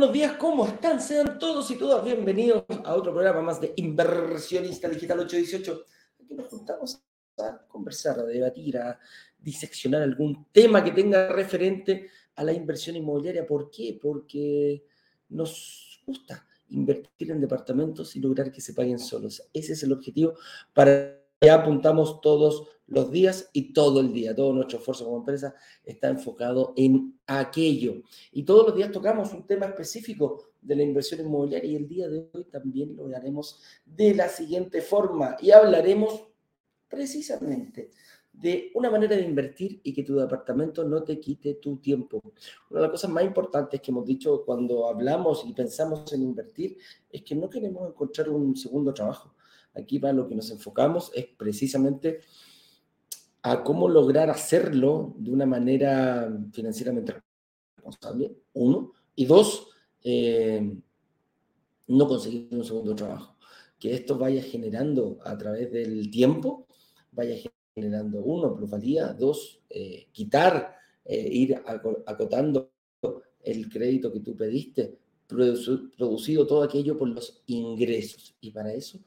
buenos días, ¿cómo están? Sean todos y todas bienvenidos a otro programa más de Inversionista Digital 818. Aquí nos juntamos a conversar, a debatir, a diseccionar algún tema que tenga referente a la inversión inmobiliaria. ¿Por qué? Porque nos gusta invertir en departamentos y lograr que se paguen solos. Ese es el objetivo para que apuntamos todos los días y todo el día. Todo nuestro esfuerzo como empresa está enfocado en aquello. Y todos los días tocamos un tema específico de la inversión inmobiliaria y el día de hoy también lo haremos de la siguiente forma y hablaremos precisamente de una manera de invertir y que tu departamento no te quite tu tiempo. Una de las cosas más importantes que hemos dicho cuando hablamos y pensamos en invertir es que no queremos encontrar un segundo trabajo. Aquí para lo que nos enfocamos es precisamente a cómo lograr hacerlo de una manera financieramente responsable, uno, y dos, eh, no conseguir un segundo trabajo. Que esto vaya generando a través del tiempo, vaya generando, uno, plusvalía, dos, eh, quitar, eh, ir acotando el crédito que tú pediste, producido todo aquello por los ingresos. Y para eso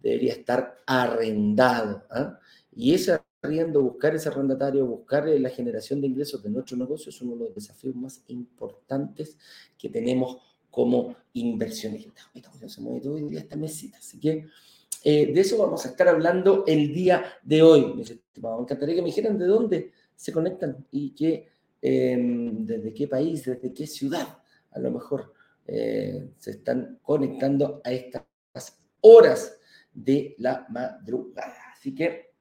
debería estar arrendado. ¿ah? Y ese buscar ese arrendatario, buscar eh, la generación de ingresos de nuestro negocio es uno de los desafíos más importantes que tenemos como inversionistas. Eh, de eso vamos a estar hablando el día de hoy. Me encantaría que me dijeran de dónde se conectan y qué, em, desde qué país, desde qué ciudad a lo mejor eh, se están conectando a estas horas de la madrugada. Así que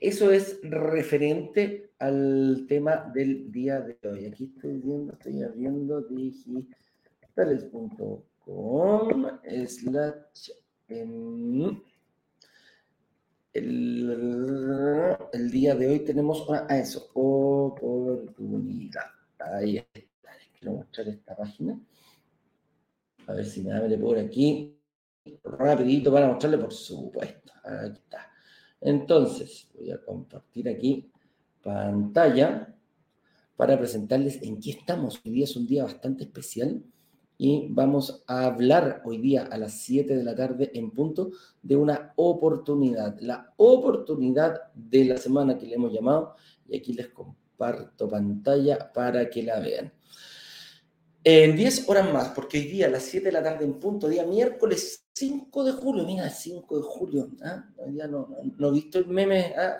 eso es referente al tema del día de hoy. Aquí estoy viendo, estoy abriendo digitales.com slash el, el día de hoy tenemos una, a eso, oportunidad. Ahí está. Quiero mostrar esta página. A ver si me abre por aquí. Rapidito para mostrarle, por supuesto. Ahí está. Entonces, voy a compartir aquí pantalla para presentarles en qué estamos. Hoy día es un día bastante especial y vamos a hablar hoy día a las 7 de la tarde en punto de una oportunidad, la oportunidad de la semana que le hemos llamado y aquí les comparto pantalla para que la vean. En 10 horas más, porque hoy día a las 7 de la tarde en punto, día miércoles 5 de julio, mira, 5 de julio, ¿ah? ya no, no, he visto el meme, ¿ah?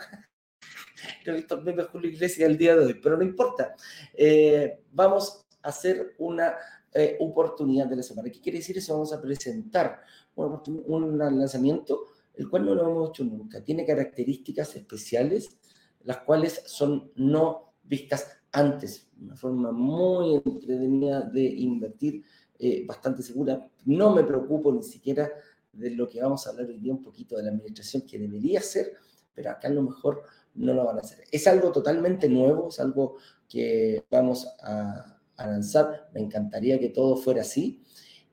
no he visto el meme de Julio Iglesias el día de hoy, pero no importa. Eh, vamos a hacer una eh, oportunidad de la semana. ¿Qué quiere decir eso? Vamos a presentar un lanzamiento, el cual no lo hemos hecho nunca. Tiene características especiales, las cuales son no vistas antes, una forma muy entretenida de invertir, eh, bastante segura. No me preocupo ni siquiera de lo que vamos a hablar hoy día, un poquito de la administración que debería ser, pero acá a lo mejor no lo van a hacer. Es algo totalmente nuevo, es algo que vamos a, lanzar. Me encantaría que todo fuera así.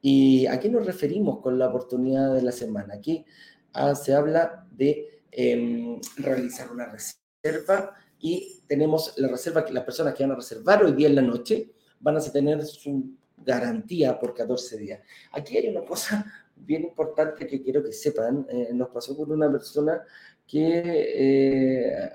¿Y a qué nos referimos con la oportunidad de la semana? Aquí ah, se habla de em, realizar una reserva y tenemos la reserva que las personas que van a reservar hoy día en la noche van a tener su garantía por 14 días. Aquí hay una cosa bien importante que quiero que sepan. Eh, nos pasó con una persona que eh,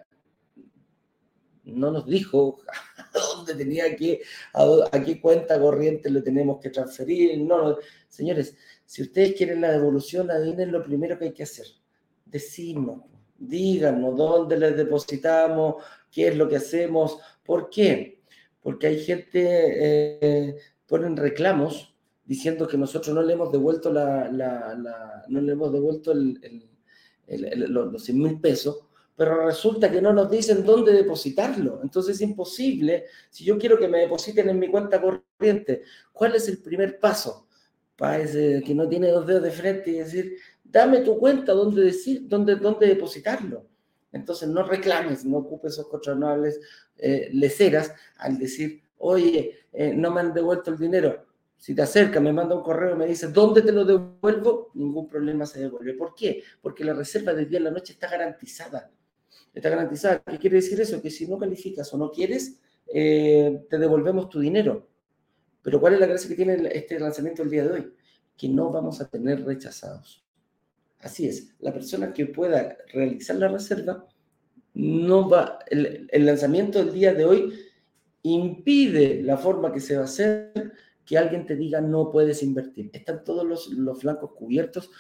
no nos dijo a dónde tenía que, a, qué cuenta corriente le tenemos que transferir. No, señores, si ustedes quieren la devolución, adivinen lo primero que hay que hacer. Decirnos, díganos dónde les depositamos, qué es lo que hacemos, ¿por qué? Porque hay gente, eh, ponen reclamos diciendo que nosotros no le hemos devuelto la, no le hemos devuelto el, los 100 mil pesos, pero resulta que no nos dicen dónde depositarlo. Entonces es imposible, si yo quiero que me depositen en mi cuenta corriente, ¿cuál es el primer paso? Para ese que no tiene dos dedos de frente y decir, dame tu cuenta donde, decir, donde, donde depositarlo. Entonces no reclames, no ocupes esos cuestionables eh, leceras al decir, oye, eh, no me han devuelto el dinero. Si te acerca, me manda un correo me dice, ¿dónde te lo devuelvo? Ningún problema se devuelve. ¿Por qué? Porque la reserva del día en la noche está garantizada. Está garantizada. ¿Qué quiere decir eso? Que si no calificas o no quieres, eh, te devolvemos tu dinero. Pero ¿cuál es la gracia que tiene este lanzamiento el día de hoy? Que no vamos a tener rechazados. Así es, la persona que pueda realizar la reserva, no va, el, lanzamiento del día de hoy impide la forma que se va a hacer que alguien te diga no puedes invertir. Están todos los, los flancos cubiertos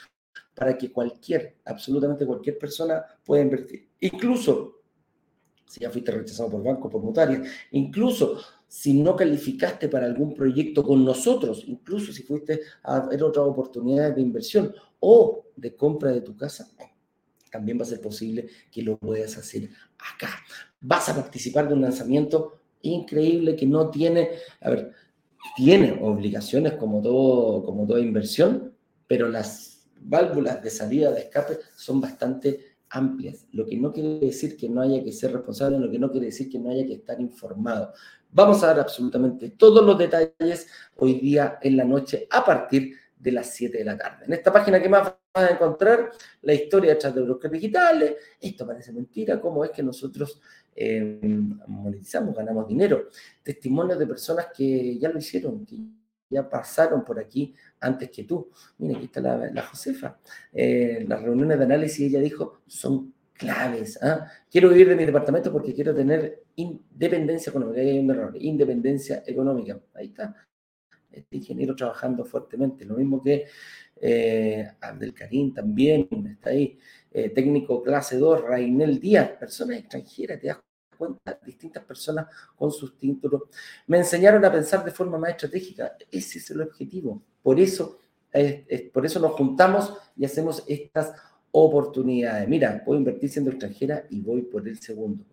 para que cualquier, absolutamente cualquier persona pueda invertir. Incluso si ya fuiste rechazado por banco, por notaria, incluso si no calificaste para algún proyecto con nosotros, incluso si fuiste a ver otras oportunidades de inversión o de compra de tu casa, también va a ser posible que lo puedas hacer acá. Vas a participar de un lanzamiento increíble que no tiene, a ver, tiene obligaciones como, todo, como toda inversión, pero las válvulas de salida de escape son bastante amplias, lo que no quiere decir que no haya que ser responsable, lo que no quiere decir que no haya que estar informado. Vamos a dar absolutamente todos los detalles hoy día en la noche a partir de las 7 de la tarde. En esta página que más vas a encontrar la historia detrás de brokers digitales. Esto parece mentira, cómo es que nosotros eh, monetizamos, ganamos dinero. Testimonios de personas que ya lo hicieron, que ya pasaron por aquí antes que tú. Mira, aquí está la, Josefa. Eh, las reuniones de análisis, ella dijo, son claves. ¿ah? Quiero vivir de mi departamento porque quiero tener independencia económica. Ahí hay un error, independencia económica. Ahí está. Este ingeniero trabajando fuertemente. Lo mismo que eh, Abdel Karim también está ahí. Eh, técnico clase 2, Rainel Díaz, personas extranjeras, te das cuenta, distintas personas con sus títulos. Me enseñaron a pensar de forma más estratégica. Ese es el objetivo. Por eso, por eso nos juntamos y hacemos estas oportunidades. Mira, puedo invertir siendo extranjera y voy por el segundo.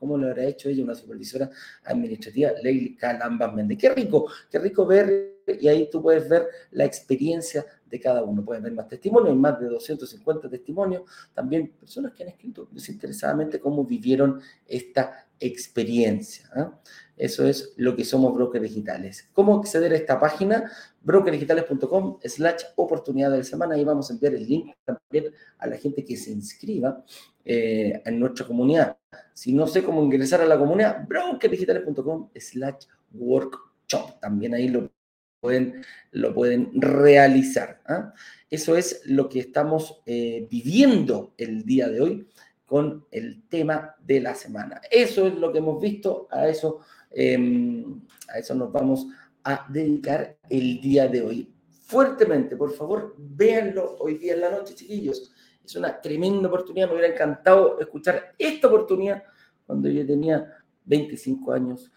¿Cómo lo habrá hecho ella, una supervisora administrativa, Leili Calambas Méndez? Qué rico, qué rico ver, y ahí tú puedes ver la experiencia de cada uno. Puedes ver más testimonios, más de 250 testimonios, también personas que han escrito desinteresadamente cómo vivieron esta experiencia. Eso es lo que somos brokers digitales. ¿Cómo acceder a esta página? brokerdigitales.com slash oportunidad de la semana. Ahí vamos a enviar el link también a la gente que se inscriba eh, en nuestra comunidad. Si no sé cómo ingresar a la comunidad, brokerdigitales.com slash workshop. También ahí lo pueden, lo pueden realizar. ¿ah? Eso es lo que estamos eh, viviendo el día de hoy con el tema de la semana. Eso es lo que hemos visto, a eso, em, a eso nos vamos a dedicar el día de hoy. Fuertemente, por favor, véanlo hoy día en la noche, chiquillos. Es una tremenda oportunidad, me hubiera encantado escuchar esta oportunidad cuando yo tenía 25 años.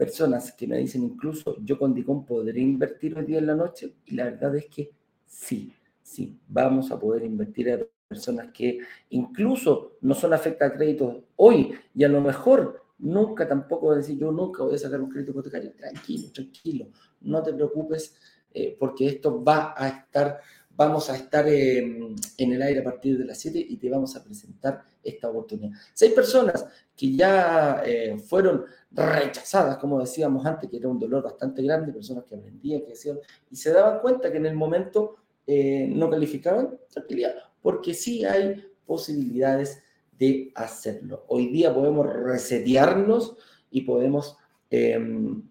Personas que me dicen incluso, yo con Dicom podré invertir hoy día en la noche, y la verdad es que sí, sí, vamos a poder invertir a personas que incluso no son afectadas a créditos hoy y a lo mejor nunca tampoco voy a decir yo nunca voy a sacar un crédito hipotecario. Tranquilo, tranquilo, no te preocupes eh, porque esto va a estar, vamos a estar en el aire a partir de las 7 y te vamos a presentar esta oportunidad. Seis personas que ya eh, fueron rechazadas, como decíamos antes, que era un dolor bastante grande, personas que aprendían, que decían, y se daban cuenta que en el momento eh, no calificaban, tranquilidad, porque sí hay posibilidades de hacerlo. Hoy día podemos resetearnos y podemos em,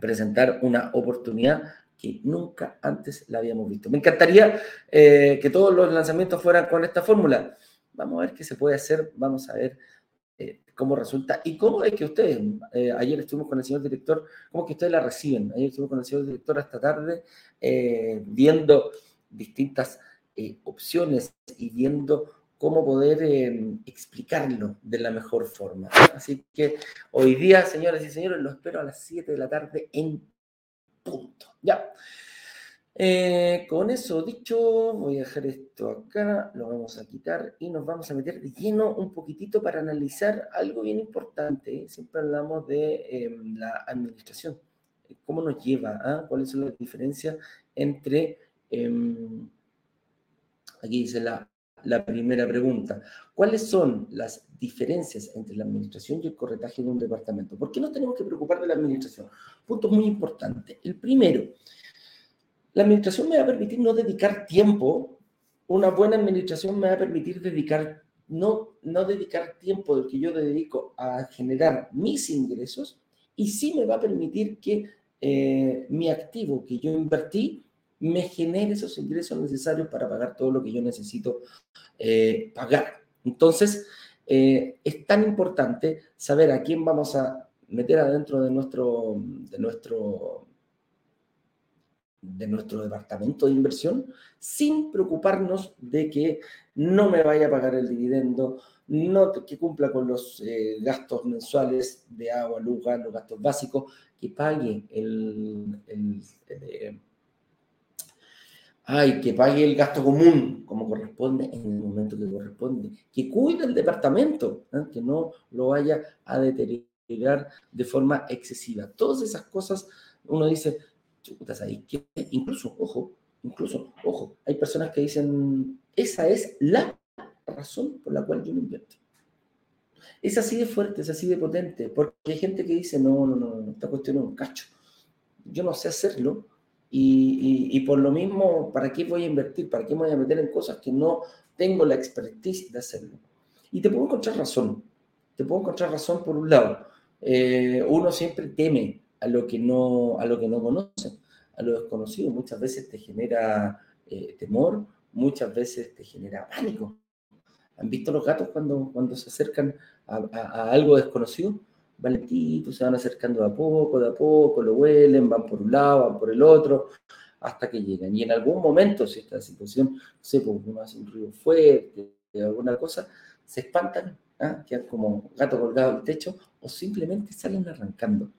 presentar una oportunidad que nunca antes la habíamos visto. Me encantaría eh, que todos los lanzamientos fueran con esta fórmula. Vamos a ver qué se puede hacer, vamos a ver eh, cómo resulta y cómo es que ustedes, eh, ayer estuvimos con el señor director, cómo es que ustedes la reciben. Ayer estuvimos con el señor director esta tarde viendo distintas opciones y viendo cómo poder explicarlo de la mejor forma. Así que hoy día, señoras y señores, lo espero a las 7 de la tarde en punto. Ya. Eh, con eso dicho, voy a dejar esto acá, lo vamos a quitar y nos vamos a meter de lleno un poquitito para analizar algo bien importante. Siempre hablamos de em, la administración, cómo nos lleva, ¿ah? cuáles son las diferencias entre em, Aquí dice la, la primera pregunta. ¿Cuáles son las diferencias entre la administración y el corretaje de un departamento? ¿Por qué nos tenemos que preocupar de la administración? Punto muy importante. El primero, la administración me va a permitir no dedicar tiempo. Una buena administración me va a permitir dedicar, no, no dedicar tiempo del que yo dedico a generar mis ingresos y sí me va a permitir que eh, mi activo que yo invertí me genere esos ingresos necesarios para pagar todo lo que yo necesito eh, pagar. Entonces, eh, es tan importante saber a quién vamos a meter adentro de nuestro, de nuestro, de nuestro departamento de inversión sin preocuparnos de que no me vaya a pagar el dividendo, no, que cumpla con los eh, gastos mensuales de agua, luz, gas, los gastos básicos, que pague el, el ay, que pague el gasto común como corresponde en el momento que corresponde, que cuide el departamento, ¿eh? que no lo vaya a deteriorar de forma excesiva. Todas esas cosas, uno dice, que incluso, ojo, incluso, ojo, hay personas que dicen, esa es la razón por la cual yo me invierto. Es así de fuerte, es así de potente, porque hay gente que dice, no, no, no, esta cuestión es un cacho. Yo no sé hacerlo, y, por lo mismo, ¿para qué voy a invertir? ¿Para qué me voy a meter en cosas que no tengo la expertise de hacerlo? Y te puedo encontrar razón. Te puedo encontrar razón por un lado. Eh, uno siempre teme a lo, que no, a lo que no conoce, a lo desconocido. Muchas veces te genera eh, temor, muchas veces te genera pánico. ¿Han visto los gatos cuando, cuando se acercan a algo desconocido? Valentitos, se van acercando de a poco, de a poco, lo huelen, van por un lado, van por el otro, hasta que llegan. Y en algún momento, si esta situación, no sé, porque uno hace un ruido fuerte, alguna cosa, se espantan, ¿ah? quedan como gato colgado al techo, o simplemente salen arrancando.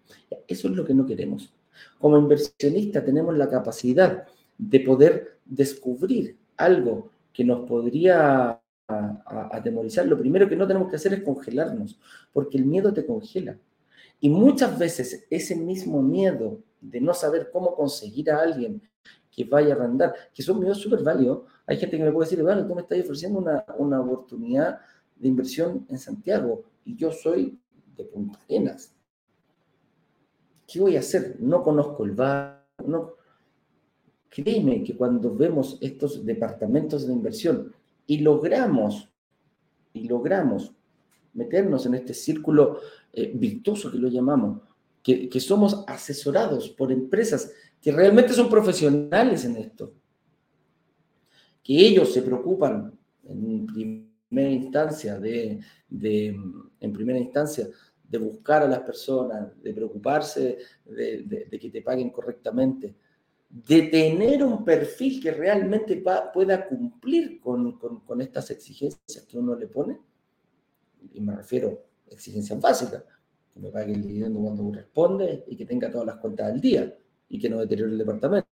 Eso es lo que no queremos. Como inversionista tenemos la capacidad de poder descubrir algo que nos podría a, atemorizar, lo primero que no tenemos que hacer es congelarnos, porque el miedo te congela. Y muchas veces ese mismo miedo de no saber cómo conseguir a alguien que vaya a arrendar, que son miedos súper válidos. Hay gente que me puede decir, bueno, tú me estás ofreciendo una, una oportunidad de inversión en Santiago y yo soy de Punta Arenas. ¿Qué voy a hacer? No conozco el barrio. No. Créeme que cuando vemos estos departamentos de inversión y logramos, y logramos meternos en este círculo eh, virtuoso que lo llamamos, que, que somos asesorados por empresas que realmente son profesionales en esto, que ellos se preocupan en primera instancia de, de, en primera instancia de buscar a las personas, de preocuparse de, de, que te paguen correctamente, de tener un perfil que realmente pueda cumplir con, estas exigencias que uno le pone, y me refiero a exigencias básicas, que me pague el dividendo cuando corresponde y que tenga todas las cuentas al día y que no deteriore el departamento.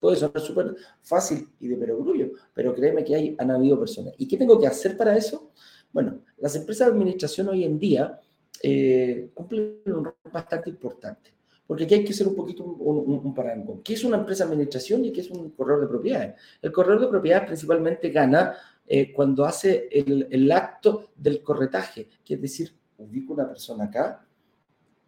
Puede sonar súper fácil y de perogrullo, pero créeme que hay, han habido personas. ¿Y qué tengo que hacer para eso? Bueno, las empresas de administración hoy en día eh, cumplen un rol bastante importante. Porque aquí hay que hacer un poquito un, un, ¿Qué es una empresa de administración y qué es un corredor de propiedades? El corredor de propiedades principalmente gana eh, cuando hace el, el, acto del corretaje, que es decir, ubico una persona acá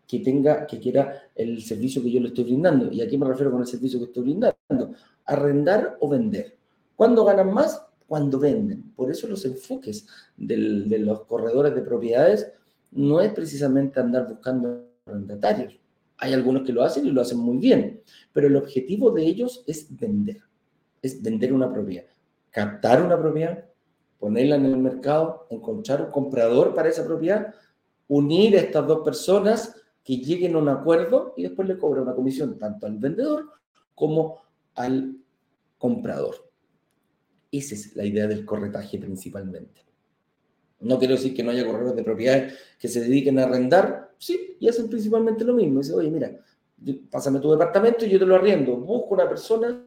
que tenga, que quiera el servicio que yo le estoy brindando. ¿Y aquí me refiero con el servicio que estoy brindando? Arrendar o vender. ¿Cuándo ganan más? Cuando venden. Por eso los enfoques del, de los corredores de propiedades no es precisamente andar buscando arrendatarios hay algunos que lo hacen y lo hacen muy bien, pero el objetivo de ellos es vender, es vender una propiedad, captar una propiedad, ponerla en el mercado, encontrar un comprador para esa propiedad, unir a estas dos personas que lleguen a un acuerdo y después le cobra una comisión tanto al vendedor como al comprador. Esa es la idea del corretaje principalmente. No quiero decir que no haya corredores de propiedades que se dediquen a arrendar, sí, y hacen principalmente lo mismo. Dice, oye, mira, pásame tu departamento y yo te lo arriendo. Busco una persona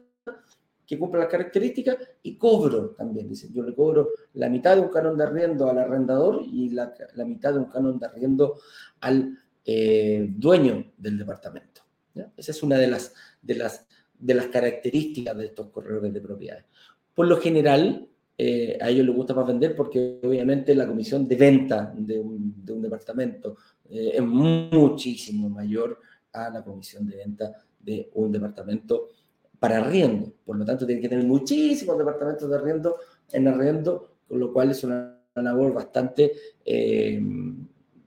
que cumpla las características y cobro también. Dice, yo le cobro la mitad de un canon de arriendo al arrendador y la, mitad de un canon de arriendo al eh, dueño del departamento. Esa es una de las, de, las, de las características de estos corredores de propiedades. Por lo general, eh, a ellos les gusta más vender porque obviamente la comisión de venta de un, departamento eh, es muchísimo mayor a la comisión de venta de un departamento para arriendo. Por lo tanto, tienen que tener muchísimos departamentos de arriendo en arriendo, con lo cual es una, labor bastante, eh,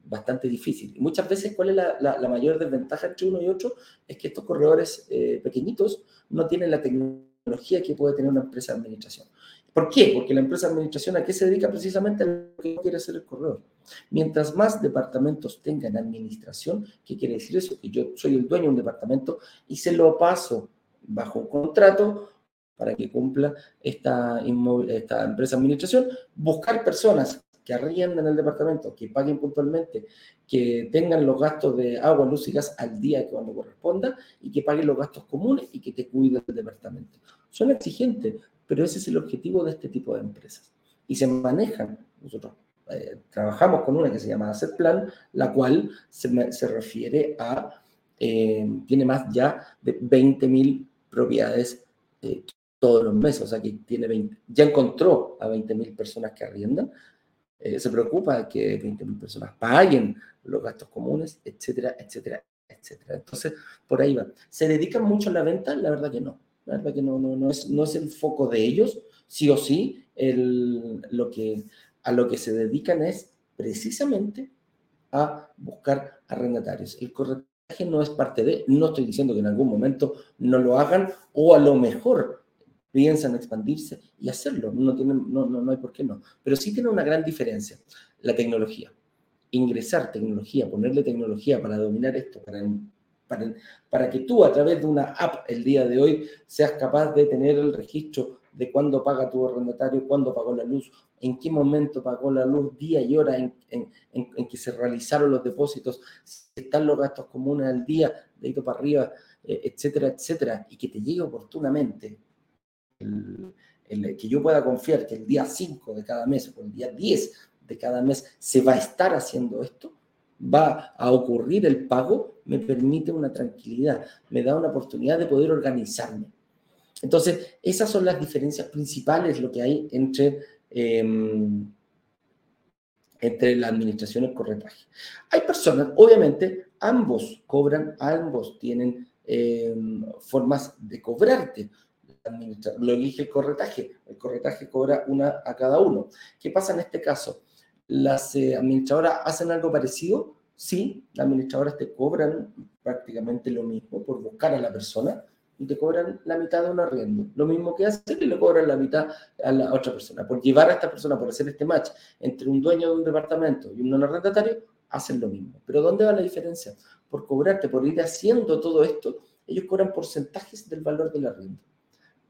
bastante difícil. Muchas veces, ¿cuál es la, mayor desventaja entre uno y otro? Es que estos corredores pequeñitos no tienen la tecnología que puede tener una empresa de administración. ¿Por qué? Porque la empresa de administración a qué se dedica precisamente a lo que quiere hacer el corredor. Mientras más departamentos tengan administración, ¿qué quiere decir eso? Que yo soy el dueño de un departamento y se lo paso bajo un contrato para que cumpla esta, esta empresa de administración, buscar personas que arrienden el departamento, que paguen puntualmente, que tengan los gastos de agua, luz y gas al día que cuando corresponda y que paguen los gastos comunes y que te cuiden del departamento. Son exigentes, pero ese es el objetivo de este tipo de empresas. Y se manejan, nosotros eh, trabajamos con una que se llama Asset Plan, la cual se, se refiere a, eh, tiene más ya de 20.000 propiedades eh, todos los meses, o sea que tiene 20, ya encontró a 20.000 personas que arriendan, se preocupa que 20.000 personas paguen los gastos comunes, etcétera, etcétera, etcétera. Entonces, por ahí va. ¿Se dedican mucho a la venta? La verdad que no verdad que no, no, no, es, no es el foco de ellos, sí o sí, el, lo que, a lo que se dedican es precisamente a buscar arrendatarios. El corretaje no es parte de, no estoy diciendo que en algún momento no lo hagan o a lo mejor piensan expandirse y hacerlo, no, tienen, no, no, no hay por qué no, pero sí tiene una gran diferencia, la tecnología. Ingresar tecnología, ponerle tecnología para dominar esto, para para, que tú a través de una app el día de hoy seas capaz de tener el registro de cuándo paga tu arrendatario, cuándo pagó la luz, en qué momento pagó la luz, día y hora en, que se realizaron los depósitos, si están los gastos comunes al día, de ahí para arriba, eh, etcétera, etcétera, y que te llegue oportunamente, el, que yo pueda confiar que el día 5 de cada mes o el día 10 de cada mes se va a estar haciendo esto, va a ocurrir el pago, me permite una tranquilidad, me da una oportunidad de poder organizarme. Entonces, esas son las diferencias principales, lo que hay entre, em, entre la administración y el corretaje. Hay personas, obviamente, ambos cobran, ambos tienen em, formas de cobrarte. Lo elige el corretaje, el corretaje cobra una a cada uno. ¿Qué pasa en este caso? ¿Las eh, administradoras hacen algo parecido? Sí, las administradoras te cobran prácticamente lo mismo por buscar a la persona y te cobran la mitad de un arriendo. Lo mismo que hacen y le cobran la mitad a la otra persona. Por llevar a esta persona, por hacer este match entre un dueño de un departamento y un arrendatario, hacen lo mismo. Pero ¿dónde va la diferencia? Por cobrarte, por ir haciendo todo esto, ellos cobran porcentajes del valor del arriendo.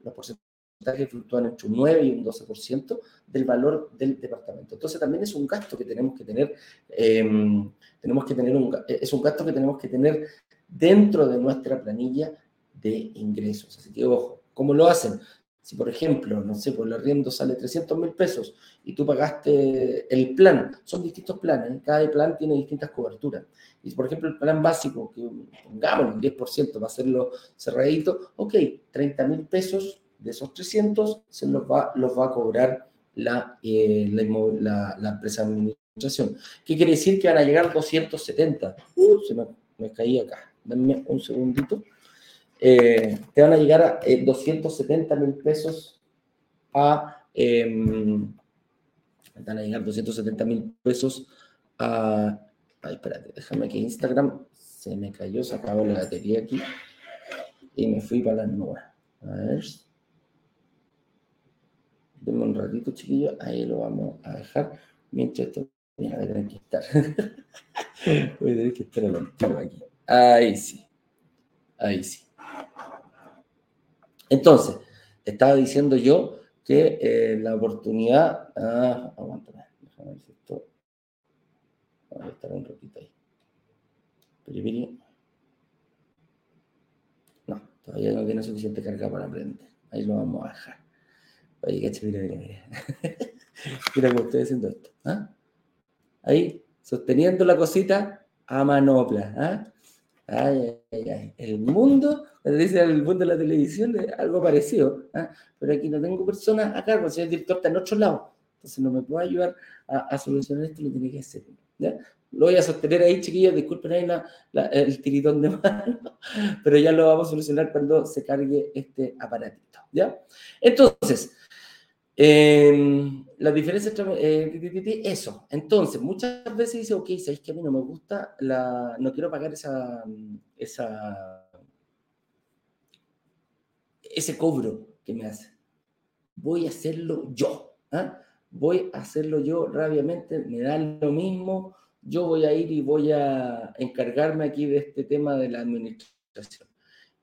Los porcentajes fluctúan entre un 9 y un 12% del valor del departamento. Entonces también es un gasto que tenemos que tener, em, tenemos que tener un, es un gasto que tenemos que tener dentro de nuestra planilla de ingresos. Así que ojo, ¿cómo lo hacen? Si, por ejemplo, no sé, por el arriendo sale 300 mil pesos y tú pagaste el plan, son distintos planes, ¿eh? cada plan tiene distintas coberturas. Y, por ejemplo, el plan básico, que pongamos un 10% para hacerlo cerradito, ok, 30 mil pesos de esos 300 se los va, los va a cobrar la, eh, la, la, empresa de administración. ¿Qué quiere decir? Que van a llegar 270. Uh, se me, me caí acá. Dame un segundito. Eh, te van a llegar a 270 eh, mil pesos a... Em, van a llegar 270 mil pesos a... Ay, espérate, déjame que Instagram se me cayó, se acabó la batería aquí y me fui para las nubes. A ver. Denme un ratito, chiquillos. Ahí lo vamos a dejar. Mientras esto. Voy a tener que estar. voy a tener que estar aquí. Ahí sí. Ahí sí. Entonces, estaba diciendo yo que eh, la oportunidad. Ah, aguántame. Déjame ver si esto. Vamos a estar un ratito ahí. Piripiri. No, todavía no tiene suficiente carga para aprender. Ahí lo vamos a dejar. Oye, caché, mira, mira, mira. mira cómo estoy haciendo esto. ¿ah? Ahí, sosteniendo la cosita a manopla. ¿ah? Ay, ay, ay. El mundo, dice el mundo de la televisión, algo parecido. ¿ah? Pero aquí no tengo personas a cargo, el señor director está en otro lado. Entonces no me puede ayudar a, solucionar esto, lo tiene que hacer. Lo voy a sostener ahí, chiquillos, disculpen ahí el tiritón de mano, pero ya lo vamos a solucionar cuando se cargue este aparatito, ¿ya? Entonces, eh, la diferencia eh, eso. Entonces, muchas veces dice, ok, sabéis que a mí no me gusta, la, no quiero pagar esa, esa, ese cobro que me hace. Voy a hacerlo yo. ¿ah? Voy a hacerlo yo rápidamente, me da lo mismo. Yo voy a ir y voy a encargarme aquí de este tema de la administración.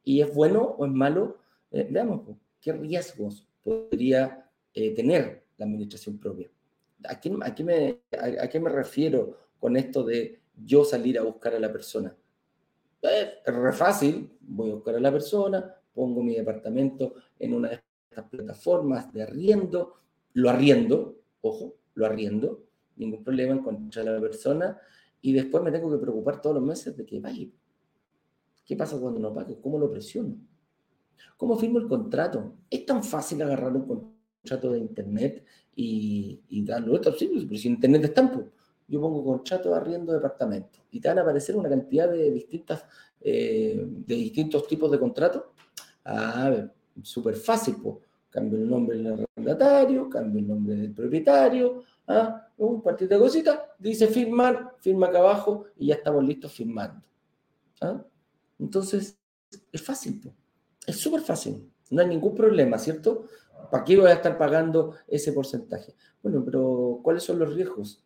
¿Y es bueno o es malo? Eh, veamos, ¿qué riesgos podría eh, tener la administración propia. ¿A qué, a, qué, me, refiero con esto de yo salir a buscar a la persona? Eh, es re fácil, voy a buscar a la persona, pongo mi departamento en una de estas plataformas de arriendo, lo arriendo, ojo, lo arriendo, ningún problema encontrar a la persona y después me tengo que preocupar todos los meses de que vaya. ¿Qué pasa cuando no pague? ¿Cómo lo presiono? ¿Cómo firmo el contrato? Es tan fácil agarrar un contrato contrato de internet y, y darlo otro, sí, pero si internet está pues, yo pongo contrato de arriendo de departamento y te van a aparecer una cantidad de distintas, eh, de distintos tipos de contratos. A ver, súper fácil, pues. Cambio el nombre del arrendatario, cambio el nombre del propietario, ¿ah? un partido de cositas, dice firmar, firma acá abajo y ya estamos listos firmando. ¿ah? Entonces, es fácil, pues. es súper fácil, no hay ningún problema, ¿cierto? ¿Para qué voy a estar pagando ese porcentaje? Bueno, pero ¿cuáles son los riesgos?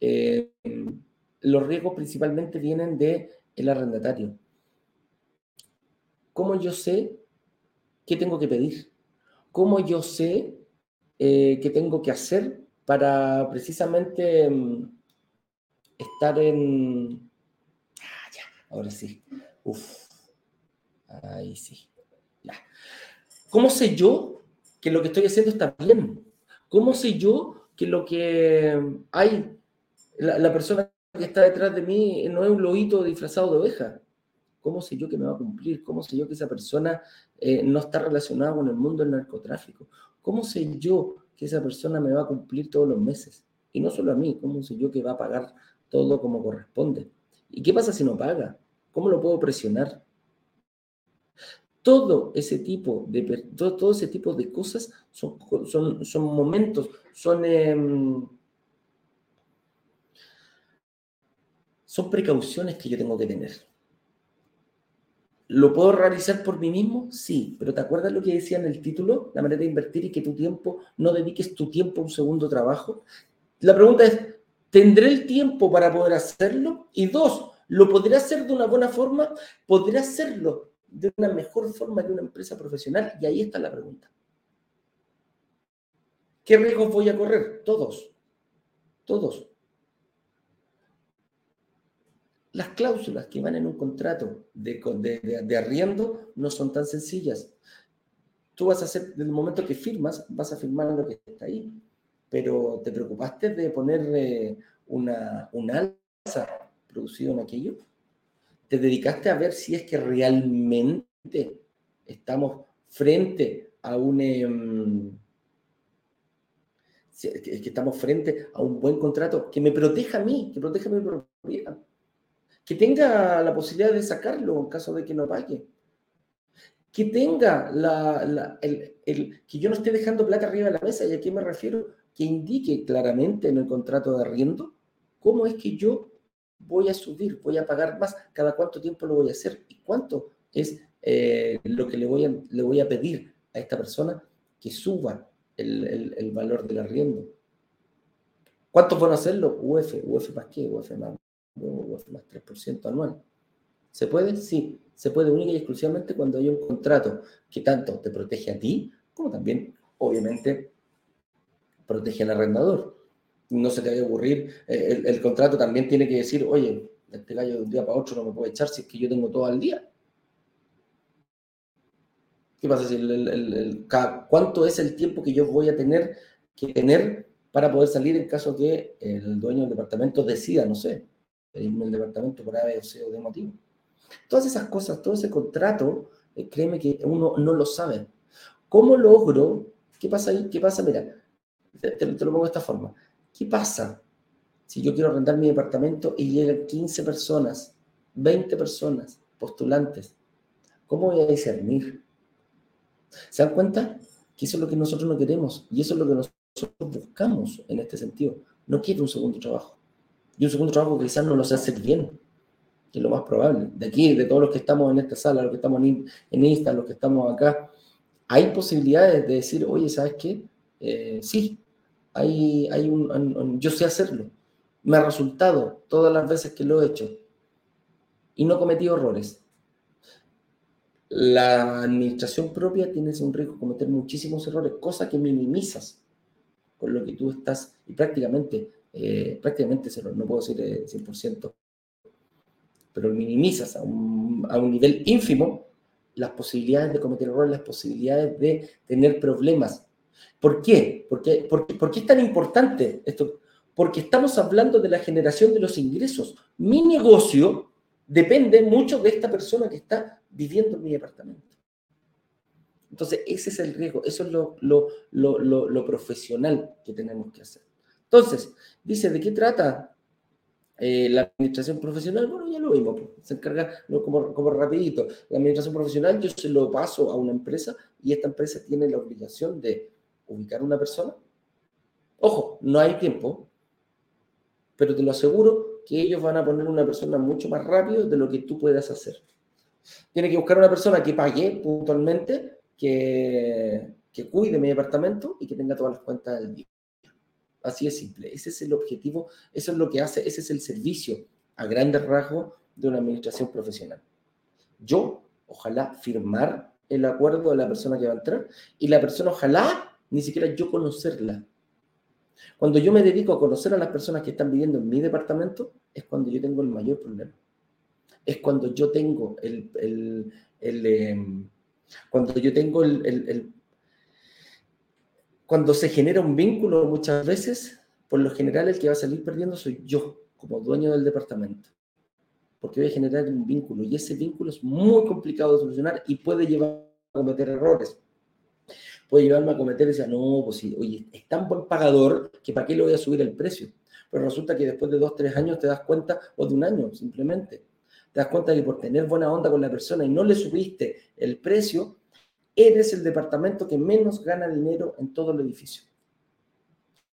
Eh, los riesgos principalmente vienen del el arrendatario. ¿Cómo yo sé qué tengo que pedir? ¿Cómo yo sé eh, qué tengo que hacer para precisamente mm, estar en... Ah, ya, ahora sí. Uf. Ahí sí. Ya. ¿Cómo sé yo que lo que estoy haciendo está bien? ¿Cómo sé yo que lo que hay, la, persona que está detrás de mí no es un lobito disfrazado de oveja? ¿Cómo sé yo que me va a cumplir? ¿Cómo sé yo que esa persona eh, no está relacionada con el mundo del narcotráfico? ¿Cómo sé yo que esa persona me va a cumplir todos los meses? Y no solo a mí, ¿cómo sé yo que va a pagar todo como corresponde? ¿Y qué pasa si no paga? ¿Cómo lo puedo presionar? Todo ese tipo de, todo, ese tipo de cosas son, son, son momentos, son, em, son precauciones que yo tengo que tener. ¿Lo puedo realizar por mí mismo? Sí, pero ¿te acuerdas lo que decía en el título? La manera de invertir y que tu tiempo, no dediques tu tiempo a un segundo trabajo. La pregunta es, ¿tendré el tiempo para poder hacerlo? Y dos, ¿lo podré hacer de una buena forma? ¿Podré hacerlo de una mejor forma que una empresa profesional? Y ahí está la pregunta. ¿Qué riesgos voy a correr? Todos. Todos. Las cláusulas que van en un contrato de, arriendo no son tan sencillas. Tú vas a hacer, desde el momento que firmas, vas a firmar lo que está ahí. Pero ¿te preocupaste de poner una, un alza producido en aquello? Te dedicaste a ver si es que realmente estamos frente a un... Em, que estamos frente a un buen contrato que me proteja a mí, que proteja a mi propiedad, que tenga la posibilidad de sacarlo en caso de que no pague, que tenga la, que yo no esté dejando plata arriba de la mesa, y a qué me refiero, que indique claramente en el contrato de arriendo cómo es que yo voy a subir, voy a pagar más, cada cuánto tiempo lo voy a hacer y cuánto es eh, lo que le voy, a, le voy a pedir a esta persona que suba el, valor del arriendo. ¿Cuántos van a hacerlo? UF, UF más qué, UF más, UF más 3% anual. ¿Se puede? Sí, se puede única y exclusivamente cuando hay un contrato que tanto te protege a ti como también, obviamente, protege al arrendador no se te vaya a ocurrir. Eh, el, contrato también tiene que decir, oye, este gallo de un día para otro no me puede echar si es que yo tengo todo al día. ¿Qué pasa si el, cuánto es el tiempo que yo voy a tener que tener para poder salir en caso que el dueño del departamento decida, no sé, irme el departamento por A, o C o de motivo? Todas esas cosas, todo ese contrato eh, créeme que uno no lo sabe. ¿Cómo logro? ¿Qué pasa ahí? ¿Qué pasa? Mira, te, lo pongo de esta forma. ¿Qué pasa si yo quiero rentar mi departamento y llegan 15 personas, 20 personas, postulantes? ¿Cómo voy a discernir? ¿Se dan cuenta? Que eso es lo que nosotros no queremos y eso es lo que nosotros buscamos en este sentido. No quiero un segundo trabajo. Y un segundo trabajo que quizás no lo sé hacer bien, que es lo más probable. De aquí, de todos los que estamos en esta sala, los que estamos en, en Insta, los que estamos acá, hay posibilidades de decir, oye, ¿sabes qué? Eh, sí, hay, hay un, yo sé hacerlo. Me ha resultado todas las veces que lo he hecho. Y no he cometido errores. La administración propia tienes un riesgo de cometer muchísimos errores, cosa que minimizas con lo que tú estás, y prácticamente, eh, prácticamente cero, no puedo decir 100%, eh, pero minimizas a un, a un nivel ínfimo las posibilidades de cometer errores, las posibilidades de tener problemas. ¿Por qué? ¿Por qué, por es tan importante esto? Porque estamos hablando de la generación de los ingresos. Mi negocio depende mucho de esta persona que está viviendo en mi departamento. Entonces, ese es el riesgo, eso es lo, lo, lo, lo profesional que tenemos que hacer. Entonces, dice, ¿de qué trata eh, la administración profesional, bueno, ya lo vimos, pues, se encarga como, como rapidito. La administración profesional yo se lo paso a una empresa y esta empresa tiene la obligación de ubicar una persona. Ojo, no hay tiempo, pero te lo aseguro que ellos van a poner una persona mucho más rápido de lo que tú puedas hacer. Tiene que buscar una persona que pague puntualmente, que, que cuide mi departamento y que tenga todas las cuentas del día. Así es simple. Ese es el objetivo, eso es lo que hace, ese es el servicio a grandes rasgos de una administración profesional. Yo, ojalá, firmar el acuerdo de la persona que va a entrar y la persona, ojalá, ni siquiera yo conocerla. Cuando yo me dedico a conocer a las personas que están viviendo en mi departamento, es cuando yo tengo el mayor problema. Es cuando yo tengo el, el, em, cuando yo tengo el, cuando se genera un vínculo muchas veces, por lo general el que va a salir perdiendo soy yo, como dueño del departamento. Porque voy a generar un vínculo y ese vínculo es muy complicado de solucionar y puede llevar a cometer errores. Puede llevarme a cometer y decir, no, pues sí, oye, es tan buen pagador que para qué le voy a subir el precio. Pero resulta que después de dos, tres años te das cuenta, o de un año simplemente, te das cuenta que por tener buena onda con la persona y no le subiste el precio, eres el departamento que menos gana dinero en todo el edificio.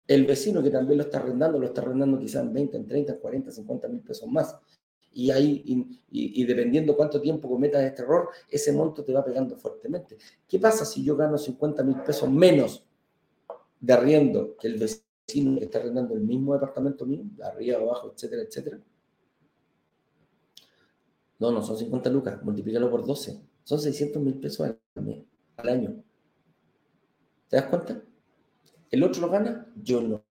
El vecino que también lo está arrendando, lo está arrendando quizás en 20, en 30, 40, 50 mil pesos más. Y, ahí, y, y, dependiendo cuánto tiempo cometas este error, ese monto te va pegando fuertemente. ¿Qué pasa si yo gano 50 mil pesos menos de arriendo que el vecino que está arrendando el mismo departamento mío, de arriba, abajo, etcétera, etcétera? No, no son 50 lucas, multiplícalo por 12. Son 600 mil pesos al año. ¿Te das cuenta? El otro lo gana, yo no.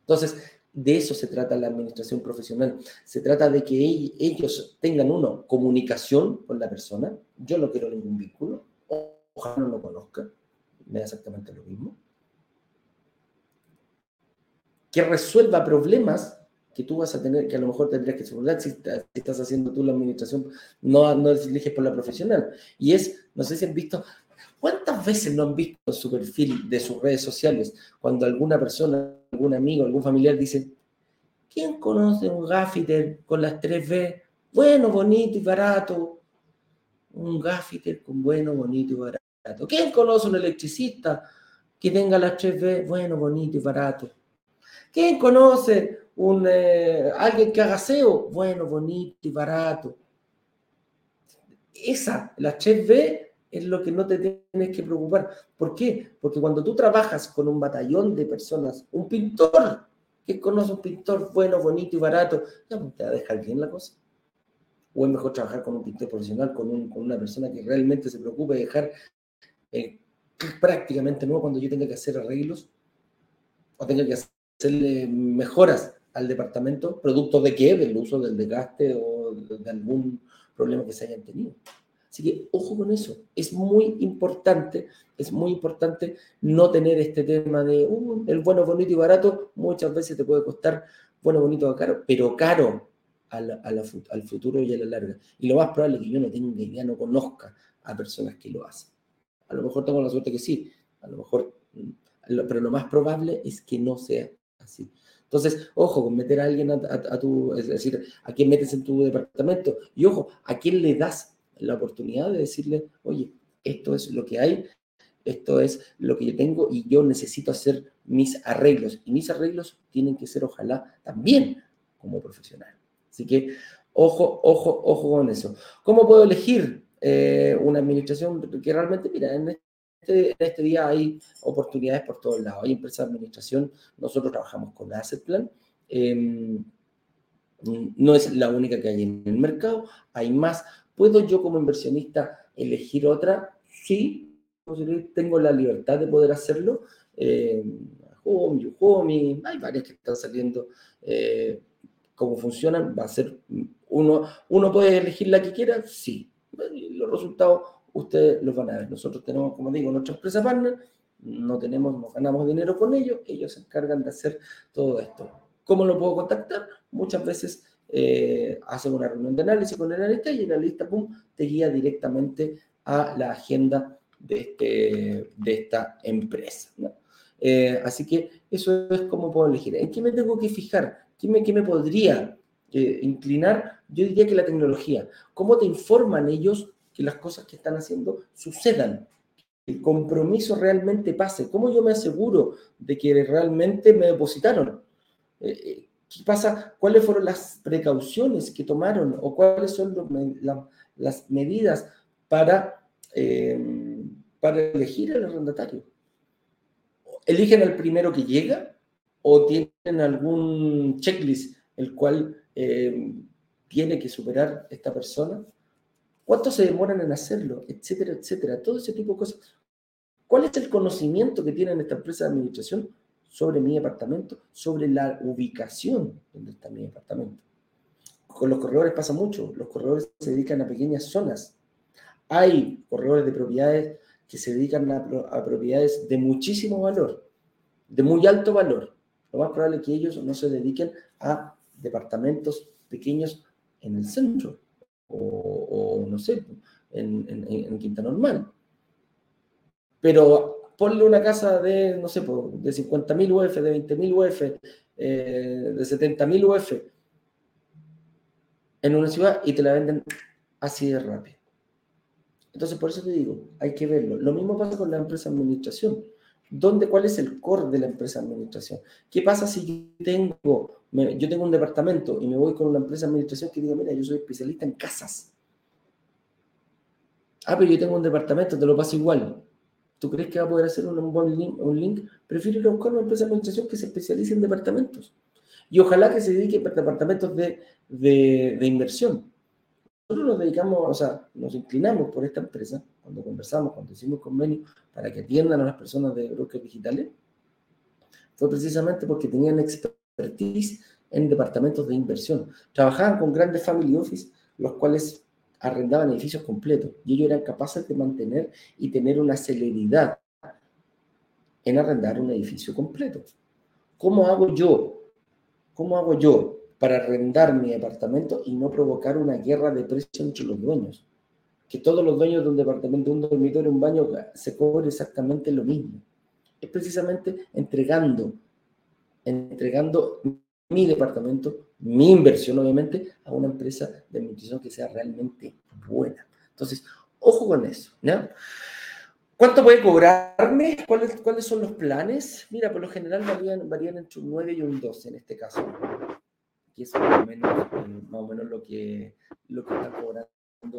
Entonces, de eso se trata la administración profesional. Se trata de que ellos tengan, uno, comunicación con la persona. Yo no quiero ningún vínculo. Ojalá no lo conozca. Me da exactamente lo mismo. Que resuelva problemas que tú vas a tener, que a lo mejor tendrías que solucionar si, estás haciendo tú la administración, no, no eliges por la profesional. Y es, no sé si han visto, ¿cuántas veces no han visto en su perfil de sus redes sociales cuando alguna persona, algún amigo, algún familiar dice, ¿quién conoce un gaffiter con las 3B? Bueno, bonito y barato. Un gaffiter con bueno, bonito y barato. ¿Quién conoce un electricista que tenga las 3B? Bueno, bonito y barato. ¿Quién conoce un, eh, alguien que haga SEO, bueno, bonito y barato. Esa, la 3B, es lo que no te tienes que preocupar. ¿Por qué? Porque cuando tú trabajas con un batallón de personas, un pintor que conoce un pintor bueno, bonito y barato, ya pues, te va a dejar bien la cosa. O es mejor trabajar con un pintor profesional, con, una persona que realmente se preocupe de dejar eh, prácticamente nuevo cuando yo tenga que hacer arreglos o tenga que hacerle mejoras al departamento, producto de qué? Del uso del desgaste o de algún problema que se hayan tenido. Así que ojo con eso. Es muy importante, es muy importante no tener este tema de uh, el bueno, bonito y barato. Muchas veces te puede costar bueno, bonito o caro, pero caro al futuro y a la larga. Y lo más probable es que yo no tenga idea, no conozca a personas que lo hacen. A lo mejor tengo la suerte que sí, a lo mejor, mm, pero lo más probable es que no sea así. Entonces, ojo con meter a alguien a, tu, es decir, a quién metes en tu departamento y ojo, a quién le das la oportunidad de decirle, oye, esto es lo que hay, esto es lo que yo tengo y yo necesito hacer mis arreglos. Y mis arreglos tienen que ser, ojalá, también como profesional. Así que, ojo, ojo, ojo con eso. ¿Cómo puedo elegir eh, una administración que realmente, mira, en este, en este, día hay oportunidades por todos lados. Hay empresas de administración, nosotros trabajamos con Asset Plan. Em, no es la única que hay en el mercado, hay más. ¿Puedo yo como inversionista elegir otra? Sí, tengo la libertad de poder hacerlo. Eh, Home, hay varias que están saliendo. Eh, ¿Cómo funcionan? Va a ser, uno, uno puede elegir la que quiera, sí. Los resultados ustedes los van a ver. Nosotros tenemos, como digo, nuestra empresa partner, no tenemos, no ganamos dinero con ellos, ellos se encargan de hacer todo esto. ¿Cómo lo puedo contactar? Muchas veces eh, hacen una reunión de análisis con el analista y el analista, te guía directamente a la agenda de, este, de esta empresa. Eh, así que eso es como puedo elegir. ¿En qué me tengo que fijar? ¿Qué me, qué me podría eh, inclinar? Yo diría que la tecnología. ¿Cómo te informan ellos que las cosas que están haciendo sucedan? El compromiso realmente pase. ¿Cómo yo me aseguro de que realmente me depositaron? Eh, ¿Qué pasa? ¿Cuáles fueron las precauciones que tomaron o cuáles son las medidas para para elegir al arrendatario. ¿Eligen al primero que llega o tienen algún checklist el cual eh, tiene que superar esta persona? ¿Cuánto se demoran en hacerlo? Etcétera, etcétera. Todo ese tipo de cosas. ¿Cuál es el conocimiento que tiene esta empresa de administración sobre mi departamento, sobre la ubicación donde está mi departamento? Con los corredores pasa mucho. Los corredores se dedican a pequeñas zonas. Hay corredores de propiedades que se dedican a, propiedades de muchísimo valor, de muy alto valor. Lo más probable es que ellos no se dediquen a departamentos pequeños en el centro o, no sé, en, en, Quinta Normal. Pero ponle una casa de, no sé, de 50.000 UF, de 20.000 UF, eh, de 70.000 UF en una ciudad y te la venden así de rápido. Entonces, por eso te digo, hay que verlo. Lo mismo pasa con la empresa administración. ¿Dónde, ¿Cuál es el core de la empresa administración? ¿Qué pasa si yo tengo, yo tengo un departamento y me voy con una empresa administración que diga, mira, yo soy especialista en casas? Ah, pero yo tengo un departamento, te lo paso igual. ¿Tú crees que va a poder hacer un buen link? Un link? Prefiero ir a buscar una empresa de administración que se especialice en departamentos. Y ojalá que se dedique a departamentos de, de, de inversión nosotros nos dedicamos, o sea, nos inclinamos por esta empresa cuando conversamos, cuando hicimos convenio para que atiendan a las personas de brokers digitales, fue precisamente porque tenían expertise en departamentos de inversión. Trabajaban con grandes family office, los cuales arrendaban edificios completos y ellos eran capaces de mantener y tener una celeridad en arrendar un edificio completo. ¿Cómo hago yo? ¿Cómo hago yo para arrendar mi departamento y no provocar una guerra de precios entre los dueños. Que todos los dueños de un departamento, un dormitorio, un baño, se cobre exactamente lo mismo. Es precisamente entregando, entregando mi departamento, mi inversión obviamente, a una empresa de administración que sea realmente buena. Entonces, ojo con eso. ¿Cuánto puede cobrarme? ¿Cuáles, ¿Cuáles son los planes? Mira, por lo general varían, varían entre un 9 y un 12 en este caso que es más o menos, más o menos lo, que, lo que están cobrando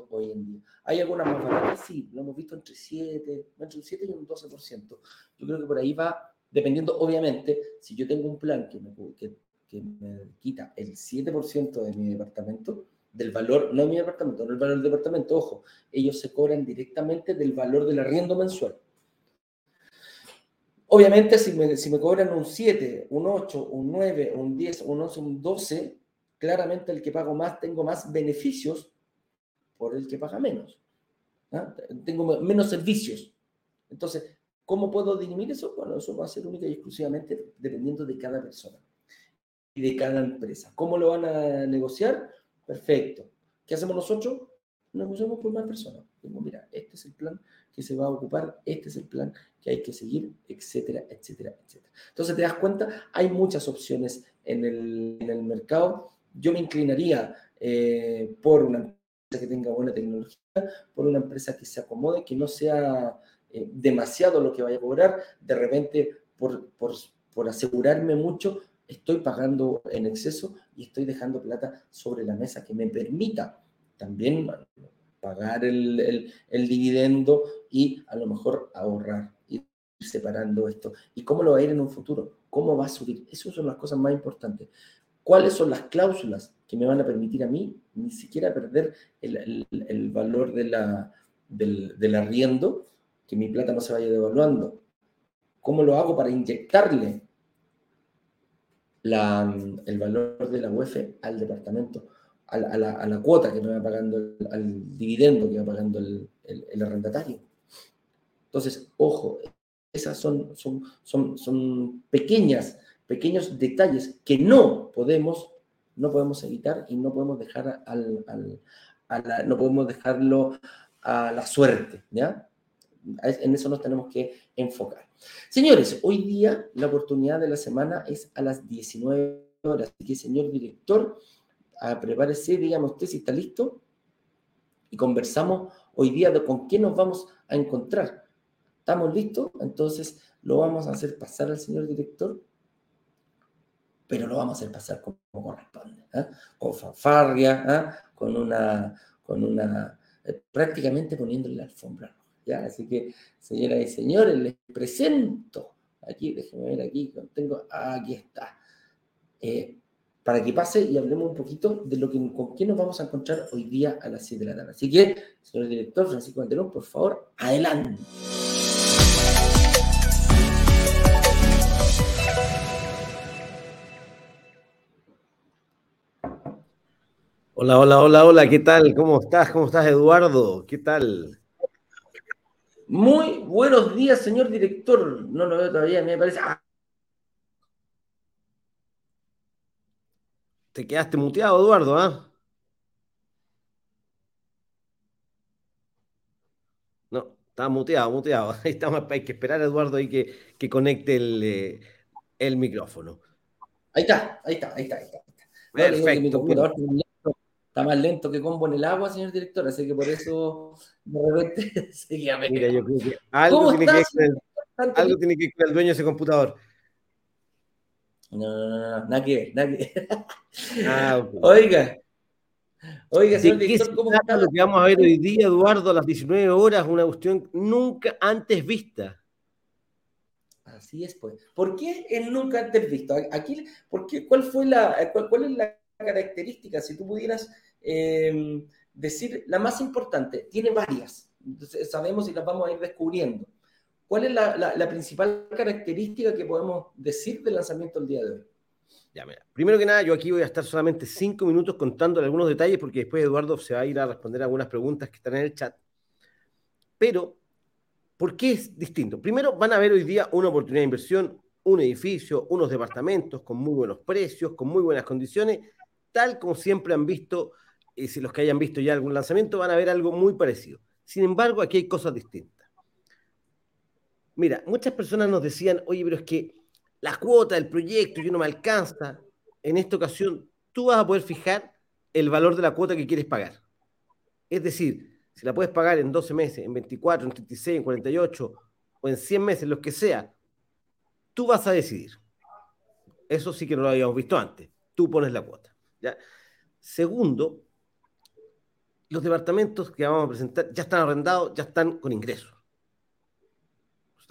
hoy en día. ¿Hay algunas más baratas? Sí, lo hemos visto entre 7, entre un 7 y un 12%. Yo creo que por ahí va, dependiendo, obviamente, si yo tengo un plan que me, que, que me quita el 7% de mi departamento, del valor, no de mi departamento, no el valor del departamento, ojo, ellos se cobran directamente del valor del arriendo mensual. Obviamente, si me, si me cobran un 7, un 8, un 9, un 10, un 11, un 12, claramente el que pago más, tengo más beneficios por el que paga menos. ¿ah? Tengo menos servicios. Entonces, ¿cómo puedo dirimir eso? Bueno, eso va a ser única y exclusivamente dependiendo de cada persona de cada empresa. ¿Cómo lo van a negociar? Perfecto. ¿Qué hacemos nosotros? negociamos por más personas. mira, este es el plan que se va a ocupar, este es el plan que hay que seguir, etcétera, etcétera, etcétera. Entonces te das cuenta, hay muchas opciones en el, en el mercado. Yo me inclinaría eh, por una empresa que tenga buena tecnología, por una empresa que se acomode, que no sea eh, demasiado lo que vaya a cobrar, de repente por, por, por asegurarme mucho, estoy pagando en exceso y estoy dejando plata sobre la mesa que me permita también pagar el, dividendo y a lo mejor ahorrar, ir separando esto. ¿Y cómo lo va a ir en un futuro? ¿Cómo va a subir? Esas son las cosas más importantes. ¿Cuáles son las cláusulas que me van a permitir a mí ni siquiera perder el, valor de la, del, del arriendo, que mi plata no se vaya devaluando? ¿Cómo lo hago para inyectarle la, el valor de la UEF al departamento? a la, cuota que me va pagando, al dividendo que va pagando el, el, arrendatario. Entonces, ojo, esas son, son, son, son pequeñas, pequeños detalles que no podemos, no podemos evitar y no podemos dejar al, al, no podemos dejarlo a la suerte, ¿ya? En eso nos tenemos que enfocar. Señores, hoy día la oportunidad de la semana es a las 19 horas. Así que, señor director, a prepárese, dígame usted si está listo y conversamos hoy día de con quién nos vamos a encontrar. ¿Estamos listos? Entonces lo vamos a hacer pasar al señor director, pero lo vamos a hacer pasar como, corresponde, ¿eh? con fanfarria, ¿eh? con una, con una, eh, prácticamente poniéndole la alfombra. ¿Ya? Así que, señoras y señores, les presento, aquí, déjenme ver aquí, tengo, aquí está para que pase y hablemos un poquito de lo que, con quién nos vamos a encontrar hoy día a las 7 de la tarde. Así que, señor director Francisco Antelón, por favor, adelante. Hola, hola, hola, hola, ¿qué tal? ¿Cómo estás? ¿Cómo estás, Eduardo? ¿Qué tal? Muy buenos días, señor director. No lo veo todavía, me parece. Ah, Te quedaste muteado, Eduardo, ¿ah? No, está muteado, muteado. Ahí estamos, hay que esperar a Eduardo ahí que, que conecte el, eh, el, micrófono. Ahí está, ahí está, ahí está, ahí está. Perfecto. Está más lento que combo en el agua, señor director, así que por eso de repente seguía Mira, yo creo que algo, tiene que, algo tiene que ver el dueño de ese computador. No, no, no, nada que ver, nada que ver. Ah, Oiga, Oiga, señor director, ¿cómo está? Lo que vamos a ver hoy día, Eduardo, a las 19 horas, una cuestión nunca antes vista. Así es, pues. ¿Por qué el nunca antes visto? Aquí, ¿por ¿Cuál fue la, cuál, es la característica? Si tú pudieras em, decir la más importante, tiene varias. sabemos y las vamos a ir descubriendo. ¿Cuál es la, principal característica que podemos decir del lanzamiento del día de hoy? Ya, mira. Primero que nada, yo aquí voy a estar solamente cinco minutos contando algunos detalles porque después Eduardo se va a ir a responder algunas preguntas que están en el chat. Pero, ¿por qué es distinto? Primero, van a ver hoy día una oportunidad de inversión, un edificio, unos departamentos con muy buenos precios, con muy buenas condiciones, tal como siempre han visto, y si los que hayan visto ya algún lanzamiento van a ver algo muy parecido. Sin embargo, aquí hay cosas distintas. Mira, muchas personas nos decían, oye, pero es que la cuota del proyecto yo no me alcanza. En esta ocasión, tú vas a poder fijar el valor de la cuota que quieres pagar. Es decir, si la puedes pagar en 12 meses, en 24, en 36, en 48 o en 100 meses, lo que sea, tú vas a decidir. Eso sí que no lo habíamos visto antes. Tú pones la cuota. Segundo, los departamentos que vamos a presentar ya están arrendados, ya están con ingresos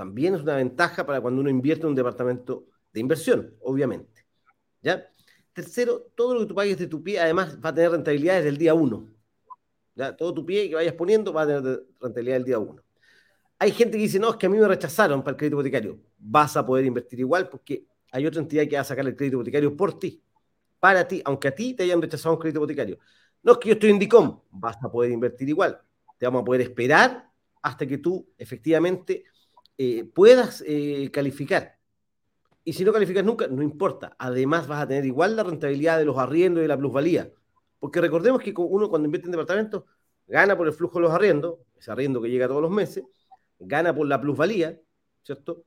también es una ventaja para cuando uno invierte en un departamento de inversión, obviamente. ¿Ya? Tercero, todo lo que tú pagues de tu pie, además, va a tener rentabilidad desde el día uno. ¿Ya? Todo tu pie que vayas poniendo va a tener rentabilidad el día uno. Hay gente que dice, no, es que a mí me rechazaron para el crédito hipotecario. Vas a poder invertir igual porque hay otra entidad que va a sacar el crédito hipotecario por ti, para ti, aunque a ti te hayan rechazado un crédito hipotecario. No es que yo estoy en DICOM, vas a poder invertir igual. Te vamos a poder esperar hasta que tú efectivamente eh, puedas eh, calificar. Y si no calificas nunca, no importa. Además vas a tener igual la rentabilidad de los arriendos y la plusvalía. Porque recordemos que uno cuando invierte en departamentos, gana por el flujo de los arriendos, ese arriendo que llega todos los meses, gana por la plusvalía, ¿cierto?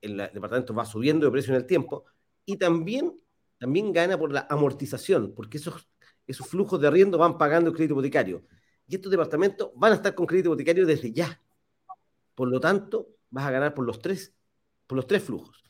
El departamento va subiendo de precio en el tiempo, y también, también gana por la amortización, porque esos, esos flujos de arriendo van pagando el crédito hipotecario. Y estos departamentos van a estar con crédito hipotecario desde ya. Por lo tanto, vas a ganar por los tres, por los tres flujos.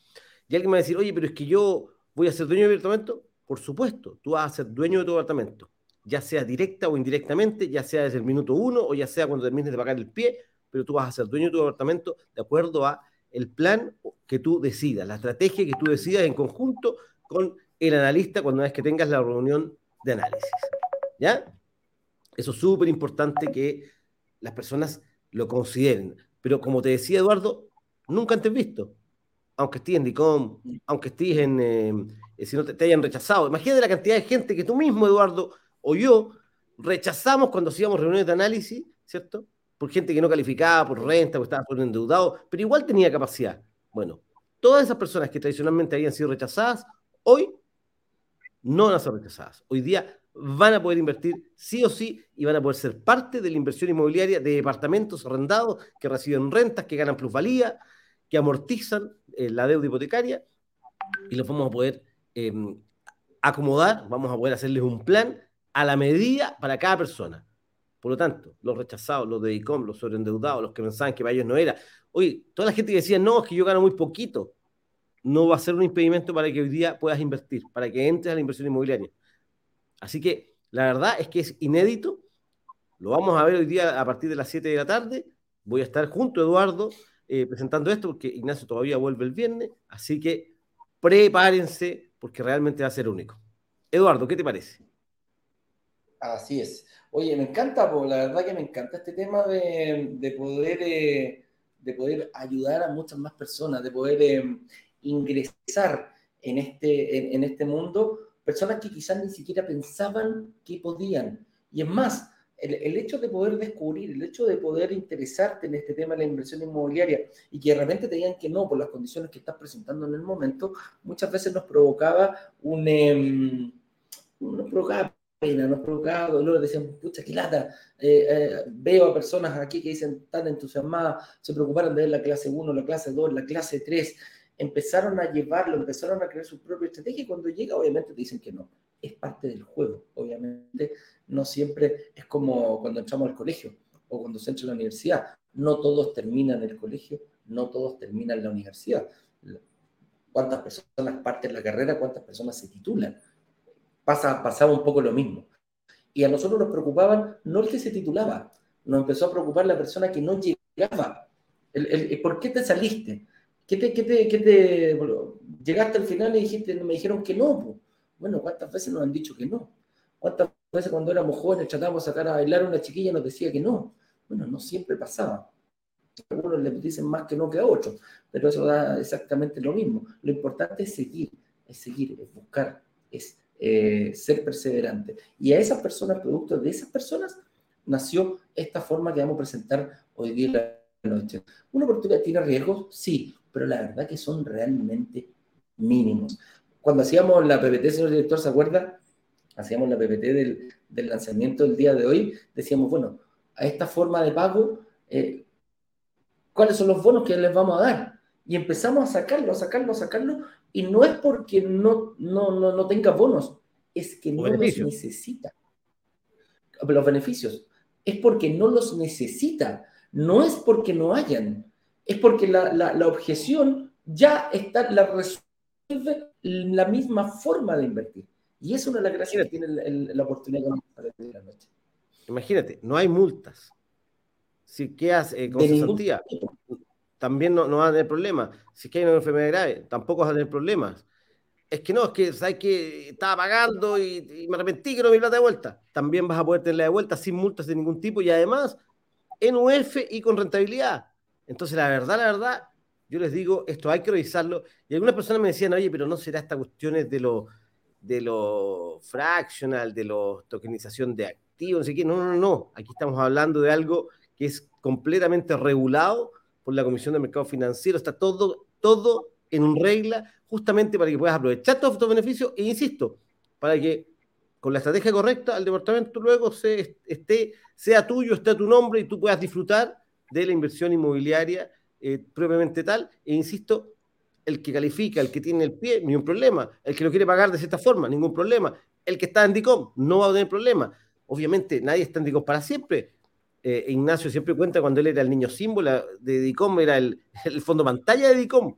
Y alguien me va a decir, oye, pero es que yo voy a ser dueño de mi departamento. Por supuesto, tú vas a ser dueño de tu departamento, ya sea directa o indirectamente, ya sea desde el minuto uno o ya sea cuando termines de pagar el pie, pero tú vas a ser dueño de tu departamento de acuerdo a el plan que tú decidas, la estrategia que tú decidas en conjunto con el analista cuando es que tengas la reunión de análisis. ¿Ya? Eso es súper importante que las personas lo consideren. Pero como te decía Eduardo, nunca antes visto. Aunque estés en DICOM, aunque estés en, eh, si no te, hayan rechazado. Imagínate la cantidad de gente que tú mismo, Eduardo, o yo, rechazamos cuando hacíamos reuniones de análisis, ¿cierto? Por gente que no calificaba, por renta, o estaba por endeudado, pero igual tenía capacidad. Bueno, todas esas personas que tradicionalmente habían sido rechazadas, hoy no van a ser rechazadas. Hoy día van a poder invertir sí o sí y van a poder ser parte de la inversión inmobiliaria de departamentos arrendados que reciben rentas, que ganan plusvalía, que amortizan eh, la deuda hipotecaria y los vamos a poder em, acomodar, vamos a poder hacerles un plan a la medida para cada persona. Por lo tanto, los rechazados, los de ICOM, los sobreendeudados, los que pensaban que para ellos no era. Oye, toda la gente que decía, no, es que yo gano muy poquito, no va a ser un impedimento para que hoy día puedas invertir, para que entres a la inversión inmobiliaria. Así que la verdad es que es inédito. Lo vamos a ver hoy día a partir de las 7 de la tarde. Voy a estar junto a Eduardo eh, presentando esto porque Ignacio todavía vuelve el viernes. Así que prepárense porque realmente va a ser único. Eduardo, ¿qué te parece? Así es. Oye, me encanta, la verdad que me encanta este tema de, poder, eh, de poder ayudar a muchas más personas, de poder eh, ingresar en este, en este mundo personas que quizás ni siquiera pensaban que podían. Y es más, el, hecho de poder descubrir, el hecho de poder interesarte en este tema de la inversión inmobiliaria y que realmente te digan que no por las condiciones que estás presentando en el momento, muchas veces nos provocaba un... Eh, nos provocaba pena, nos provocaba dolor, decíamos, pucha, qué lata, eh, eh, veo a personas aquí que dicen tan entusiasmadas, se preocuparon de ver la clase 1, la clase 2, la clase 3, empezaron a llevarlo, empezaron a crear su propia estrategia y cuando llega obviamente te dicen que no. Es parte del juego, obviamente. No siempre es como cuando entramos al colegio o cuando se entra a la universidad. No todos terminan el colegio, no todos terminan la universidad. ¿Cuántas personas parten la carrera? ¿Cuántas personas se titulan? Pasa, pasaba un poco lo mismo. Y a nosotros nos preocupaban no el que se titulaba, nos empezó a preocupar la persona que no llegaba. el, ¿Por qué te saliste? ¿Qué te, qué te, qué te llegaste al final y dijiste, me dijeron que no? Bueno, ¿cuántas veces nos han dicho que no? ¿Cuántas veces cuando éramos jóvenes tratábamos de sacar a bailar a una chiquilla y nos decía que no? Bueno, no siempre pasaba. Algunos le dicen más que no que a otros, pero eso da exactamente lo mismo. Lo importante es seguir, es seguir, es buscar, es eh, ser perseverante. Y a esas personas, producto de esas personas, nació esta forma que vamos a presentar hoy día la noche. ¿Una oportunidad tiene riesgos? Sí, pero la verdad que son realmente mínimos. Cuando hacíamos la PPT, señor director, ¿se acuerda? Hacíamos la PPT del, lanzamiento del día de hoy, decíamos, bueno, a esta forma de pago, eh, ¿cuáles son los bonos que les vamos a dar? Y empezamos a sacarlo, a sacarlo, a sacarlo, y no es porque no, no, no, tenga bonos, es que no los necesita. Los beneficios, es porque no los necesita, no es porque no hayan es porque la, objeción ya está, la resuelve la misma forma de invertir. Y es una de las gracias que tiene la oportunidad de la noche. Imagínate, no hay multas. Si quedas eh, con cesantía, también no, no vas a tener problemas. Si es que hay una enfermedad grave, tampoco vas a tener problemas. Es que no, es que sabes que estaba pagando y, me arrepentí que no me plata de vuelta. También vas a poder tenerla de vuelta sin multas de ningún tipo y además en UF y con rentabilidad. Entonces, la verdad, la verdad, yo les digo, esto hay que revisarlo. Y algunas personas me decían, oye, pero no será esta cuestiones de lo, de lo fractional, de la tokenización de activos, no sé qué. No, no, no. Aquí estamos hablando de algo que es completamente regulado por la Comisión de Mercado Financiero. Está todo, todo en regla, justamente para que puedas aprovechar todos estos beneficios. E insisto, para que con la estrategia correcta, el departamento luego se, esté, sea tuyo, esté a tu nombre y tú puedas disfrutar de la inversión inmobiliaria eh, propiamente tal. E insisto, el que califica, el que tiene el pie, ningún problema. El que lo quiere pagar de cierta forma, ningún problema. El que está en DICOM no va a tener problema. Obviamente, nadie está en DICOM para siempre. Eh, Ignacio siempre cuenta cuando él era el niño símbolo de DICOM, era el, el fondo pantalla de DICOM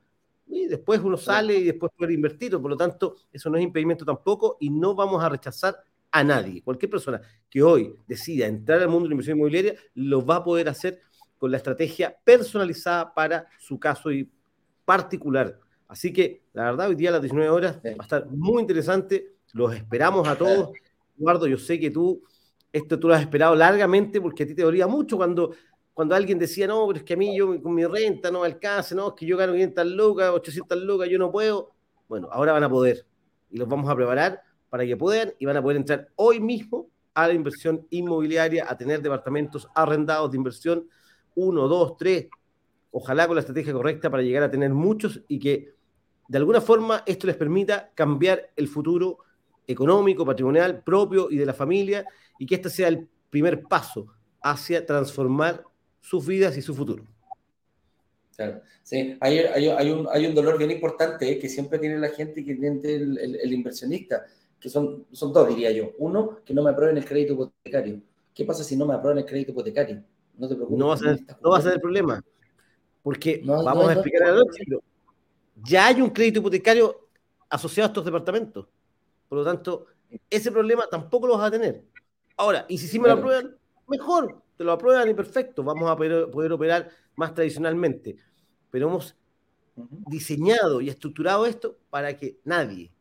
y después uno sale y después puede invertir, por lo tanto, eso no es impedimento tampoco y no vamos a rechazar a nadie. Cualquier persona que hoy decida entrar al mundo de la inversión inmobiliaria lo va a poder hacer con la estrategia personalizada para su caso y particular. Así que, la verdad, hoy día a las 19 horas va a estar muy interesante. Los esperamos a todos. Eduardo, yo sé que tú, esto tú lo has esperado largamente porque a ti te dolía mucho cuando cuando alguien decía, no, pero es que a mí yo con mi renta no me alcanza, no, es que yo gano 500 lucas, 800 lucas, yo no puedo. Bueno, ahora van a poder y los vamos a preparar para que puedan y van a poder entrar hoy mismo a la inversión inmobiliaria, a tener departamentos arrendados de inversión, uno, dos, tres, ojalá con la estrategia correcta para llegar a tener muchos y que de alguna forma esto les permita cambiar el futuro económico, patrimonial propio y de la familia y que este sea el primer paso hacia transformar sus vidas y su futuro. Claro, sí, hay, hay, un, hay un dolor bien importante que siempre tiene la gente que tiene el, inversionista, que son, son dos, diría yo. Uno, que no me aprueben el crédito hipotecario. ¿Qué pasa si no me aprueban el crédito hipotecario? No te preocupes. No va a ser, no va a ser el problema. Porque vamos a explicar a otro. Ya hay un crédito hipotecario asociado a estos departamentos. Por lo tanto, ese problema tampoco lo vas a tener. Ahora, y si sí me lo aprueban, mejor te lo aprueban y perfecto, vamos a poder, operar más tradicionalmente. Pero hemos diseñado y estructurado esto para que nadie,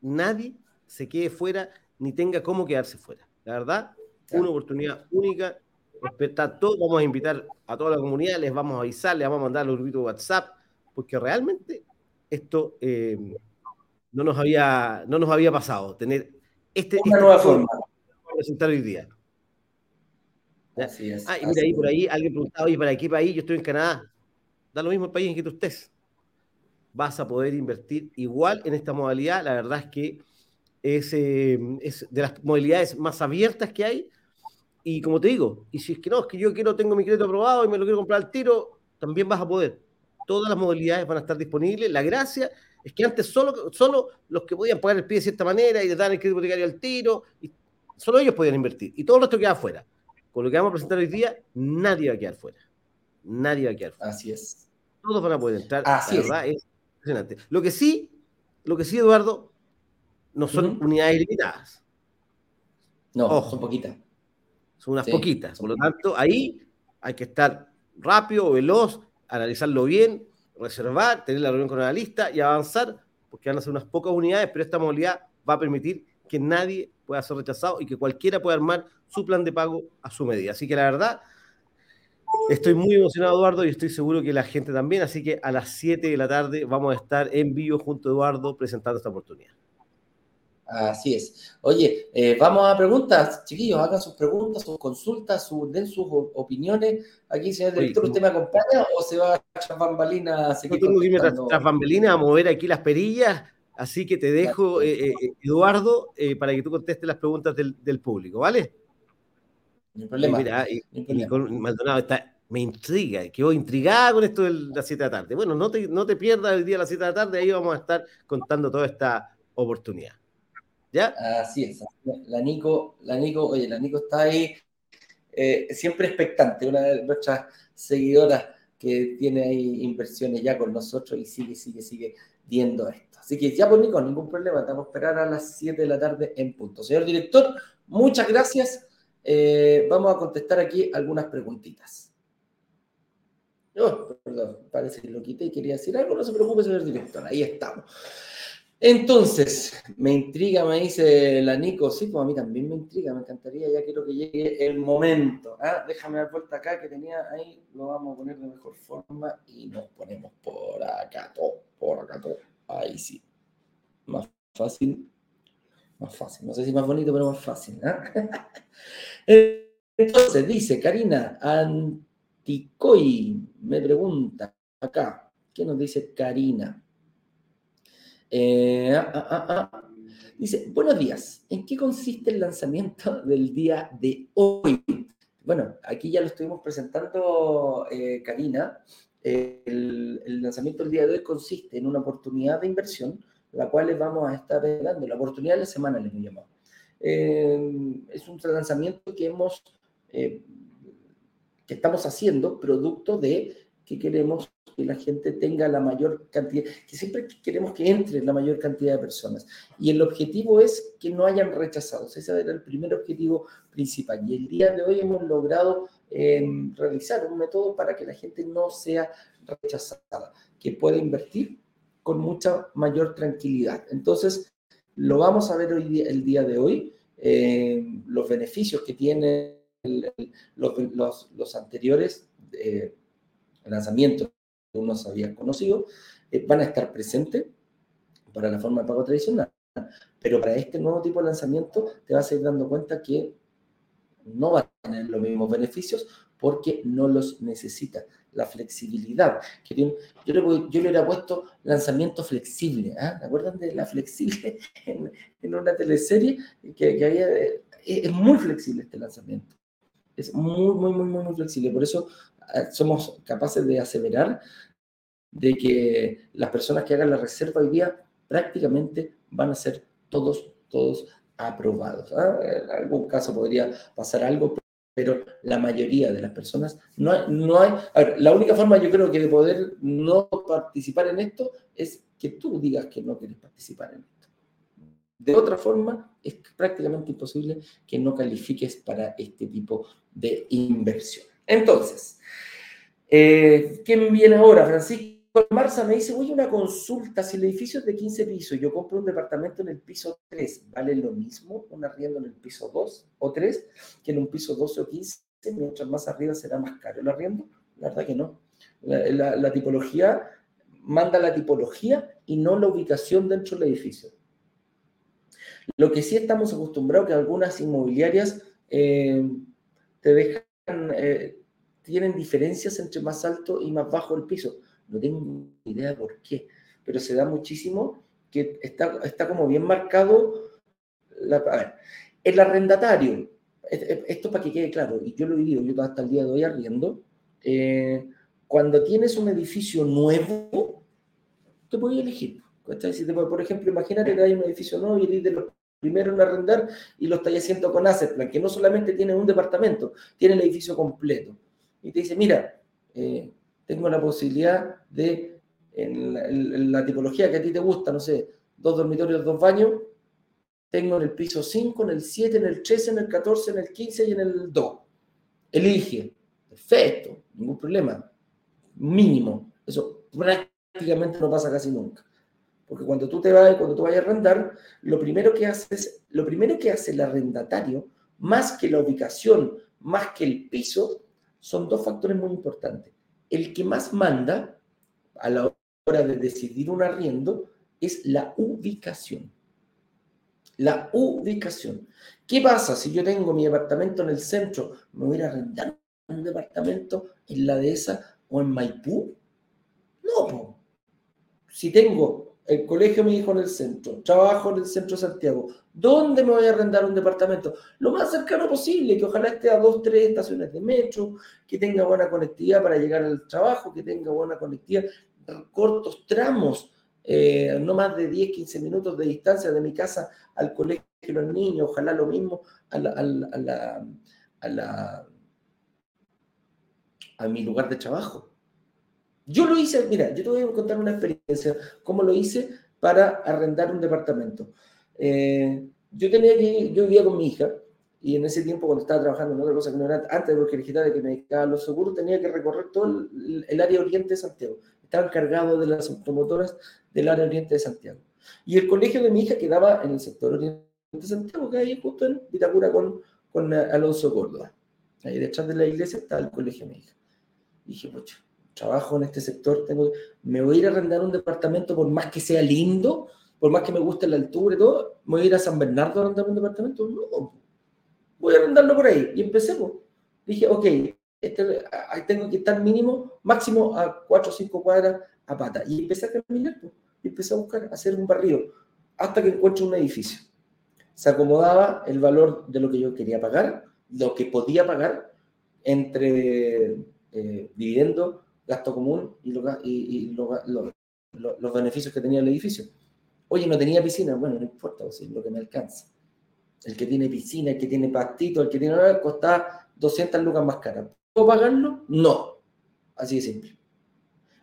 nadie se quede fuera ni tenga cómo quedarse fuera. La verdad, una oportunidad única. Respetar todo, vamos a invitar a toda la comunidad, les vamos a avisar, les vamos a mandar los grupitos de WhatsApp, porque realmente esto eh, no, nos había, no nos había pasado, tener este, una nueva forma de presentar hoy día. Así es. Ah, y mira, ahí por ahí alguien preguntaba, oye, ¿para qué país? Yo estoy en Canadá. Da lo mismo el país en que tú estés. Vas a poder invertir igual en esta modalidad. La verdad es que es, eh, es de las modalidades más abiertas que hay. Y como te digo, y si es que no, es que yo quiero, tengo mi crédito aprobado y me lo quiero comprar al tiro, también vas a poder. Todas las modalidades van a estar disponibles. La gracia es que antes solo, solo los que podían pagar el pie de cierta manera y le dan el crédito hipotecario al tiro, y solo ellos podían invertir. Y todo el resto quedaba afuera con lo que vamos a presentar hoy día, nadie va a quedar fuera. Nadie va a quedar fuera. Así es. Todos van a poder entrar. Así es. impresionante. Lo que sí, lo que sí, Eduardo, no son unidades limitadas. No, son poquitas. Son unas poquitas. Por lo tanto, ahí hay que estar rápido, veloz, analizarlo bien, reservar, tener la reunión con la lista y avanzar, porque van a ser unas pocas unidades, pero esta modalidad va a permitir que nadie pueda ser rechazado y que cualquiera pueda armar su plan de pago a su medida. Así que la verdad, estoy muy emocionado, Eduardo, y estoy seguro que la gente también. Así que a las 7 de la tarde vamos a estar en vivo junto a Eduardo presentando esta oportunidad. Así es. Oye, eh, vamos a preguntas, chiquillos, hagan sus preguntas, sus consultas, den sus opiniones. Aquí, señor director, ¿usted me acompaña o se va a echar bambalina a seguir? tengo que irme tras, bambalina a mover aquí las perillas Así que te dejo, eh, eh, Eduardo, para que tú contestes las preguntas del, público, ¿vale? No problema. mira, Maldonado está, me intriga, quedó intrigada con esto de las 7 de la tarde. Bueno, no te, no te pierdas el día de las 7 de la tarde, ahí vamos a estar contando toda esta oportunidad. Así es. La Nico, la Nico, oye, la Nico está ahí siempre expectante, una de nuestras seguidoras que tiene ahí inversiones ya con nosotros y sigue, sigue, sigue viendo esto. Así que ya por pues, Nico, ningún problema, estamos a esperar a las 7 de la tarde en punto. Señor director, muchas gracias. Eh, vamos a contestar aquí algunas preguntitas. Oh, perdón, parece que lo quité y quería decir algo, no se preocupe, señor director, ahí estamos. Entonces, me intriga, me dice la Nico, sí, pues a mí también me intriga, me encantaría, ya quiero que llegue el momento. ¿ah? Déjame dar vuelta acá que tenía ahí, lo vamos a poner de mejor forma y nos ponemos por acá todo, por acá todo. Ahí sí. Más fácil. Más fácil. No sé si más bonito, pero más fácil. Entonces, dice Karina Anticoy, me pregunta acá. ¿Qué nos dice Karina? Eh, ah, ah, ah, Dice, buenos días, ¿en qué consiste el lanzamiento del día de hoy? Bueno, aquí ya lo estuvimos presentando, eh, Karina. el, lanzamiento del día de hoy consiste en una oportunidad de inversión, la cual les vamos a estar dando, la oportunidad de la semana, les hemos llamado. Eh, es un lanzamiento que hemos, que estamos haciendo producto de que queremos que la gente tenga la mayor cantidad, que siempre queremos que entre la mayor cantidad de personas. Y el objetivo es que no hayan rechazados. Ese era el primer objetivo principal. Y el día de hoy hemos logrado em, realizar un método para que la gente no sea rechazada, que pueda invertir con mucha mayor tranquilidad. Entonces, lo vamos a ver el día de hoy, em, los beneficios que tienen los, los, anteriores eh, lanzamientos uno se había conocido, eh, van a estar presentes para la forma de pago tradicional. Pero para este nuevo tipo de lanzamiento te vas a ir dando cuenta que no va a tener los mismos beneficios porque no los necesita. La flexibilidad. Que yo, le yo le hubiera puesto lanzamiento flexible. ¿ah? ¿te acuerdan de la flexible en, una teleserie? Que, que había, eh, es muy flexible este lanzamiento. Es muy, muy, muy, muy, muy flexible. Por eso somos capaces de aseverar de que las personas que hagan la reserva hoy día prácticamente van a ser todos, todos aprobados. ¿ah? En algún caso podría pasar algo, pero la mayoría de las personas no hay, no hay a la única forma yo creo que de poder no participar en esto es que tú digas que no quieres participar en esto. De otra forma, es prácticamente imposible que no califiques para este tipo de inversión. Entonces, eh, ¿quién viene ahora, Francisco? Marza me dice, oye, una consulta, si el edificio es de 15 pisos, yo compro un departamento en el piso 3, ¿vale lo mismo un arriendo en el piso 2 o 3 que en un piso 12 o 15? Mientras más arriba será más caro el arriendo. La verdad que no. La, tipología manda la tipología y no la ubicación dentro del edificio. Lo que sí estamos acostumbrados que algunas inmobiliarias eh, te dejan, eh, tienen diferencias entre más alto y más bajo el piso no tengo idea por qué, pero se da muchísimo que está, está como bien marcado. El arrendatario, esto para que quede claro, y yo lo he vivido, yo hasta el día de hoy arriendo, eh, cuando tienes un edificio nuevo, te puedes elegir. Por ejemplo, imagínate que hay un edificio nuevo y eres de los primeros en arrendar y lo estás haciendo con Asset que no solamente tiene un departamento, tiene el edificio completo. Y te dice, mira, eh, tengo la posibilidad de, en la, tipología que a ti te gusta, no sé, dos dormitorios, dos baños, tengo en el piso 5, en el 7, en el 13, en el 14, en el 15 y en el 2. Elige. Perfecto, ningún problema. Mínimo. Eso prácticamente no pasa casi nunca. Porque cuando tú te vas, cuando tú vayas a arrendar, lo primero que haces, lo primero que hace el arrendatario, más que la ubicación, más que el piso, son dos factores muy importantes el que más manda a la hora de decidir un arriendo es la ubicación. La ubicación. ¿Qué pasa si yo tengo mi departamento en el centro? ¿Me voy a arrendar un departamento en la dehesa o en Maipú? No, si tengo el colegio me dijo en el centro, trabajo en el centro de Santiago. ¿Dónde me voy a arrendar un departamento? Lo más cercano posible, que ojalá esté a dos, tres estaciones de metro, que tenga buena conectividad para llegar al trabajo, que tenga buena conectividad, cortos tramos, eh, no más de 10, 15 minutos de distancia de mi casa al colegio de los niños, ojalá lo mismo a mi lugar de trabajo. Yo lo hice, mira, yo te voy a contar una experiencia, cómo lo hice para arrendar un departamento. Eh, yo tenía que, yo vivía con mi hija y en ese tiempo cuando estaba trabajando en otra cosa que no era antes de Bosque Digital, que me dedicaba a los seguros, tenía que recorrer todo el, área oriente de Santiago. Estaba encargado de las automotoras del área oriente de Santiago. Y el colegio de mi hija quedaba en el sector oriente de Santiago, que hay justo en Vitacura con, con Alonso Córdoba. Ahí detrás de la iglesia está el colegio de mi hija. Y dije, mucho trabajo en este sector, tengo, me voy a ir a arrendar un departamento por más que sea lindo, por más que me guste la altura y todo, me voy a ir a San Bernardo a arrendar un departamento. No, voy a arrendarlo por ahí. Y empecé, pues. Dije, ok, este, tengo que estar mínimo, máximo a 4 o 5 cuadras a pata. Y empecé a caminar, pues. Y empecé a buscar, hacer un barrio. hasta que encuentro un edificio. Se acomodaba el valor de lo que yo quería pagar, lo que podía pagar entre eh, gasto común y, los beneficios que tenía el edificio. Oye, no tenía piscina, bueno, no importa, es lo que me alcanza. El que tiene piscina, el que tiene pastito, el que tiene nada, costaba 200 lucas más cara. ¿Puedo pagarlo? No. Así de simple.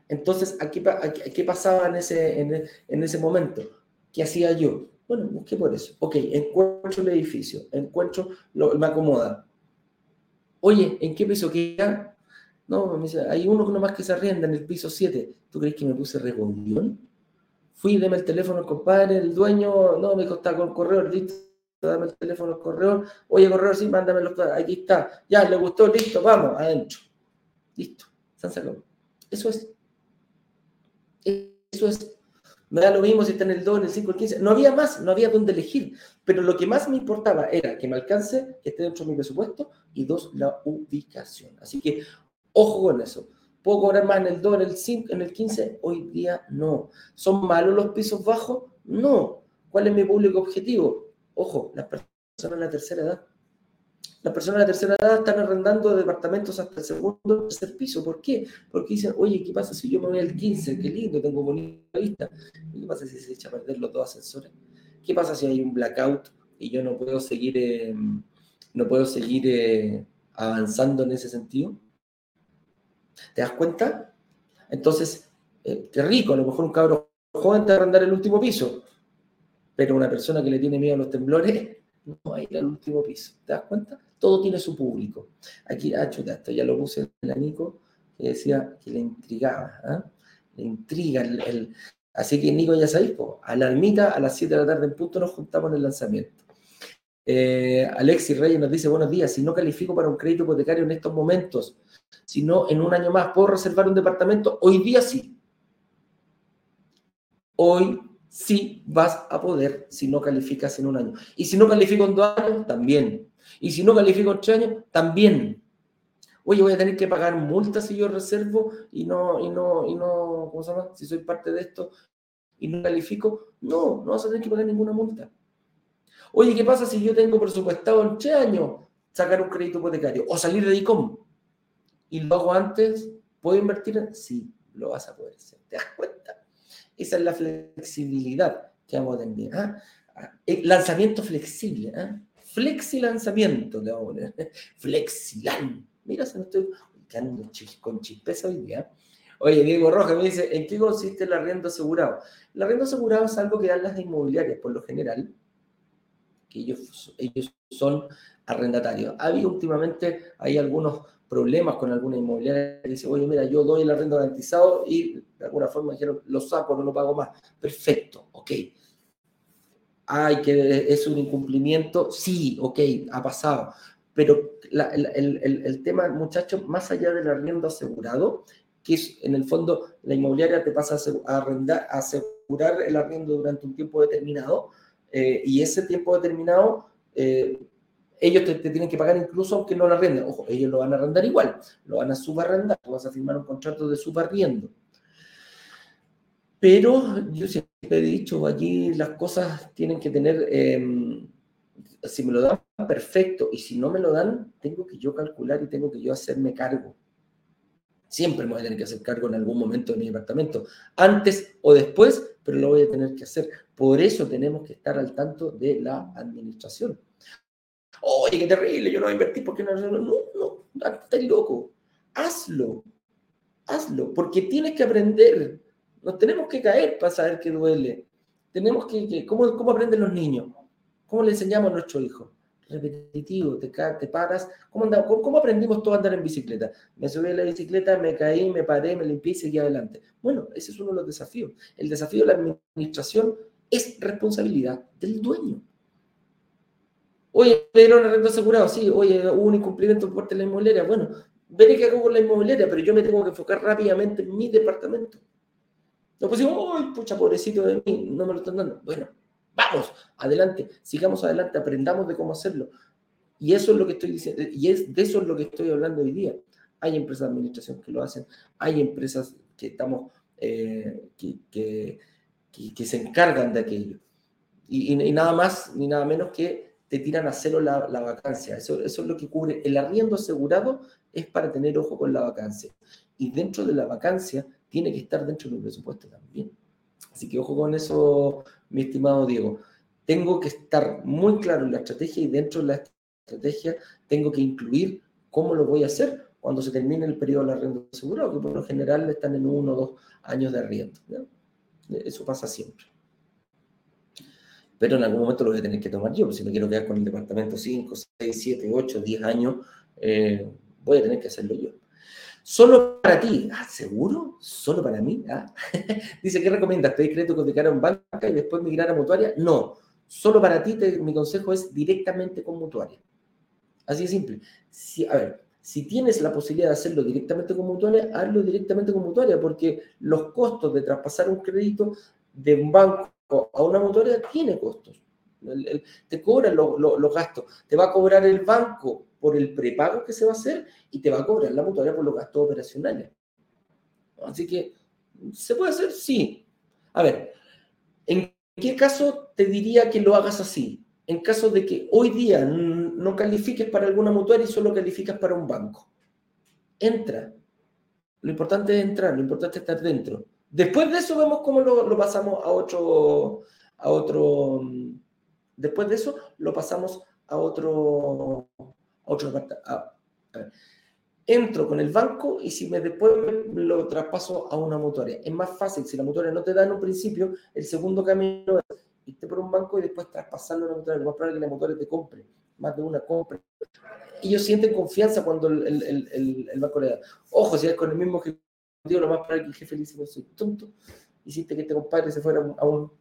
Entonces, ¿qué pasaba en ese, en, ese momento? ¿Qué hacía yo? Bueno, busqué por eso. Ok, encuentro el edificio, encuentro, lo, me acomoda. Oye, ¿en qué piso queda? No, me dice, hay uno nomás que se arrienda en el piso 7. ¿Tú crees que me puse regodión? Fui, deme el teléfono al compadre, el dueño, no, me costaba con correo, listo, dame el teléfono al correo. Oye, correo, sí, mándame los aquí está. Ya, le gustó, listo, vamos, adentro. Listo, se han. Eso es. Eso es. Me da lo mismo si está en el 2, en el 5, el 15. No había más, no había dónde elegir. Pero lo que más me importaba era que me alcance, que esté dentro de mi presupuesto y dos, la ubicación. Así que Ojo con eso. ¿Puedo cobrar más en el 2, en el 5, en el 15? Hoy día no. ¿Son malos los pisos bajos? No. ¿Cuál es mi público objetivo? Ojo, las personas de la tercera edad. Las personas de la tercera edad están arrendando departamentos hasta el segundo tercer piso. ¿Por qué? Porque dicen, oye, ¿qué pasa si yo me voy al 15? Qué lindo, tengo bonita vista. ¿Qué pasa si se echa a perder los dos ascensores? ¿Qué pasa si hay un blackout y yo no puedo seguir, eh, no puedo seguir eh, avanzando en ese sentido? ¿Te das cuenta? Entonces, eh, qué rico, a lo mejor un cabro joven te va a arrendar el último piso, pero una persona que le tiene miedo a los temblores no va a ir al último piso. ¿Te das cuenta? Todo tiene su público. Aquí, ah, chuta, esto ya lo puse en la Nico, que decía que le intrigaba, ¿ah? le intriga el, Así que Nico, ya sabéis, a la almita a las 7 de la tarde en punto nos juntamos en el lanzamiento. Eh, Alexis Reyes nos dice, buenos días, si no califico para un crédito hipotecario en estos momentos, si no en un año más puedo reservar un departamento, hoy día sí. Hoy sí vas a poder si no calificas en un año. Y si no califico en dos años, también. Y si no califico en tres años, también. Oye, voy a tener que pagar multas si yo reservo y no, y no, y no, ¿cómo se llama? Si soy parte de esto y no califico, no, no vas a tener que pagar ninguna multa. Oye, ¿qué pasa si yo tengo presupuestado en tres años sacar un crédito hipotecario o salir de ICOM? Y luego antes, ¿puedo invertir? Sí, lo vas a poder hacer. ¿Te das cuenta? Esa es la flexibilidad que vamos a tener. El lanzamiento flexible. ¿ah? Flexi lanzamiento, te vamos a poner. Flexilan. Mira, se me estoy quedando con chispeza hoy día. Oye, Diego Rojas me dice, ¿en qué consiste el arriendo asegurado? El arriendo asegurado es algo que dan las inmobiliarias, por lo general, que ellos, ellos son arrendatarios. Ha habido últimamente, hay algunos problemas con alguna inmobiliaria que dice, oye, mira, yo doy el arrendo garantizado y de alguna forma dijeron, lo saco, no lo pago más. Perfecto, ok. Ay, que es un incumplimiento, sí, ok, ha pasado. Pero el, tema, muchachos, más allá del arriendo asegurado, que es en el fondo la inmobiliaria te pasa a, arrendar, a asegurar el arriendo durante un tiempo determinado, eh, y ese tiempo determinado, eh, ellos te, tienen que pagar incluso aunque no lo arrenden. Ojo, ellos lo van a arrendar igual, lo van a subarrendar, vas a firmar un contrato de subarriendo. Pero yo siempre he dicho, allí las cosas tienen que tener, em, si me lo dan, perfecto, y si no me lo dan, tengo que yo calcular y tengo que yo hacerme cargo. Siempre me voy a tener que hacer cargo en algún momento de mi departamento, antes o después, pero lo voy a tener que hacer. Por eso tenemos que estar al tanto de la administración. Oye, qué terrible, yo no voy a invertir porque no, no, no, no, estás loco. Hazlo, hazlo, porque tienes que aprender. Nos tenemos que caer para saber que duele. Tenemos que, ¿cómo, ¿cómo aprenden los niños? ¿Cómo le enseñamos a nuestro hijo? repetitivo, te, te paras. ¿Cómo, ¿Cómo, aprendimos todos a andar en bicicleta? Me subí a la bicicleta, me caí, me paré, me limpié y seguí adelante. Bueno, ese es uno de los desafíos. El desafío de la administración es responsabilidad del dueño. Oye, le dieron renta asegurado, sí, oye, hubo un incumplimiento por parte de la inmobiliaria. Bueno, veré qué hago con la inmobiliaria, pero yo me tengo que enfocar rápidamente en mi departamento. No pues digo, ¡ay, pucha, pobrecito de mí! No me lo están dando. Bueno, Vamos, adelante, sigamos adelante, aprendamos de cómo hacerlo. Y eso es lo que estoy diciendo, y es, de eso es lo que estoy hablando hoy día. Hay empresas de administración que lo hacen, hay empresas que estamos, eh, que, que, se encargan de aquello. y, nada más ni nada menos que te tiran a cero la, vacancia. Eso, eso es lo que cubre. El arriendo asegurado es para tener ojo con la vacancia. Y dentro de la vacancia tiene que estar dentro del presupuesto también. Así que ojo con eso, mi estimado Diego. Tengo que estar muy claro en la estrategia y dentro de la estrategia tengo que incluir cómo lo voy a hacer cuando se termine el periodo de arriendo asegurado, que por lo general están en uno o dos años de arriendo. Eso pasa siempre. Pero en algún momento lo voy a tener que tomar yo, si me quiero quedar con el departamento 5, 6, 7, 8, 10 años, eh, voy a tener que hacerlo yo. Solo para ti. Ah, ¿seguro? ¿Solo para mí? Ah. Dice, ¿qué recomiendas? ¿Pedir crédito cara en banca y después migrar a mutuaria? No. Solo para ti, mi consejo es directamente con mutuaria. Así de simple. Si, a ver, si tienes la posibilidad de hacerlo directamente con mutuaria, hazlo directamente con mutuaria, porque los costos de traspasar un crédito de un banco a una mutuaria tiene costos. te cobran los gastos. Te va a cobrar el banco por el prepago que se va a hacer y te va a cobrar la mutuaria por los gastos operacionales. Así que, ¿se puede hacer? Sí. A ver, ¿en qué caso te diría que lo hagas así? En caso de que hoy día no califiques para alguna mutuaria y solo calificas para un banco. Entra. Lo importante es entrar, lo importante es estar dentro. Después de eso vemos cómo lo, pasamos a otro, a otro, después de eso lo pasamos a otro, a otro Entro con el banco y si me después lo traspaso a una mutuaria. Es más fácil, si la mutuaria no te da en un principio, el segundo camino es irte por un banco y después traspasarlo a una mutuaria. Lo más probable es que la mutuaria te compre más de una compra. Ellos sienten confianza cuando el, el, el, banco le da. Ojo, si es con el mismo ejecutivo, lo más probable que el jefe le dice, soy tonto, hiciste que este compadre se fuera a un,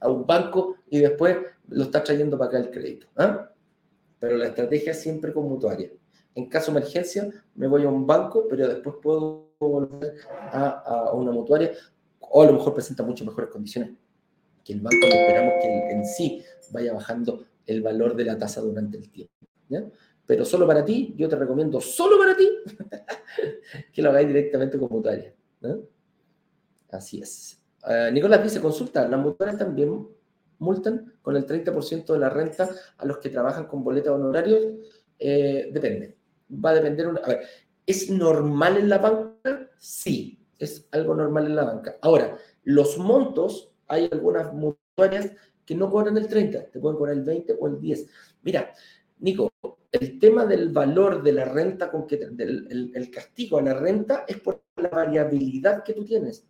a un banco y después lo está trayendo para acá el crédito. ¿ah? Pero la estrategia es siempre con mutuaria. En caso de emergencia, me voy a un banco, pero después puedo volver a, a una mutuaria o a lo mejor presenta mucho mejores condiciones que el banco esperamos que en sí vaya bajando el valor de la tasa durante el tiempo. Pero solo para ti, yo te recomiendo solo para ti que lo hagáis directamente con mutuaria. Así es. Uh, Nicolás dice, consulta, las mutuarias también multan con el 30% de la renta a los que trabajan con boletas honorarios. Eh, depende. Va a depender. a ver, ¿es normal en la banca? Sí, es algo normal en la banca. Ahora, los montos, hay algunas mutuarias que no cobran el 30, te pueden cobrar el 20 o el 10. Mira, Nico, el tema del valor de la renta, con que, el, castigo a la renta es por la variabilidad que tú tienes.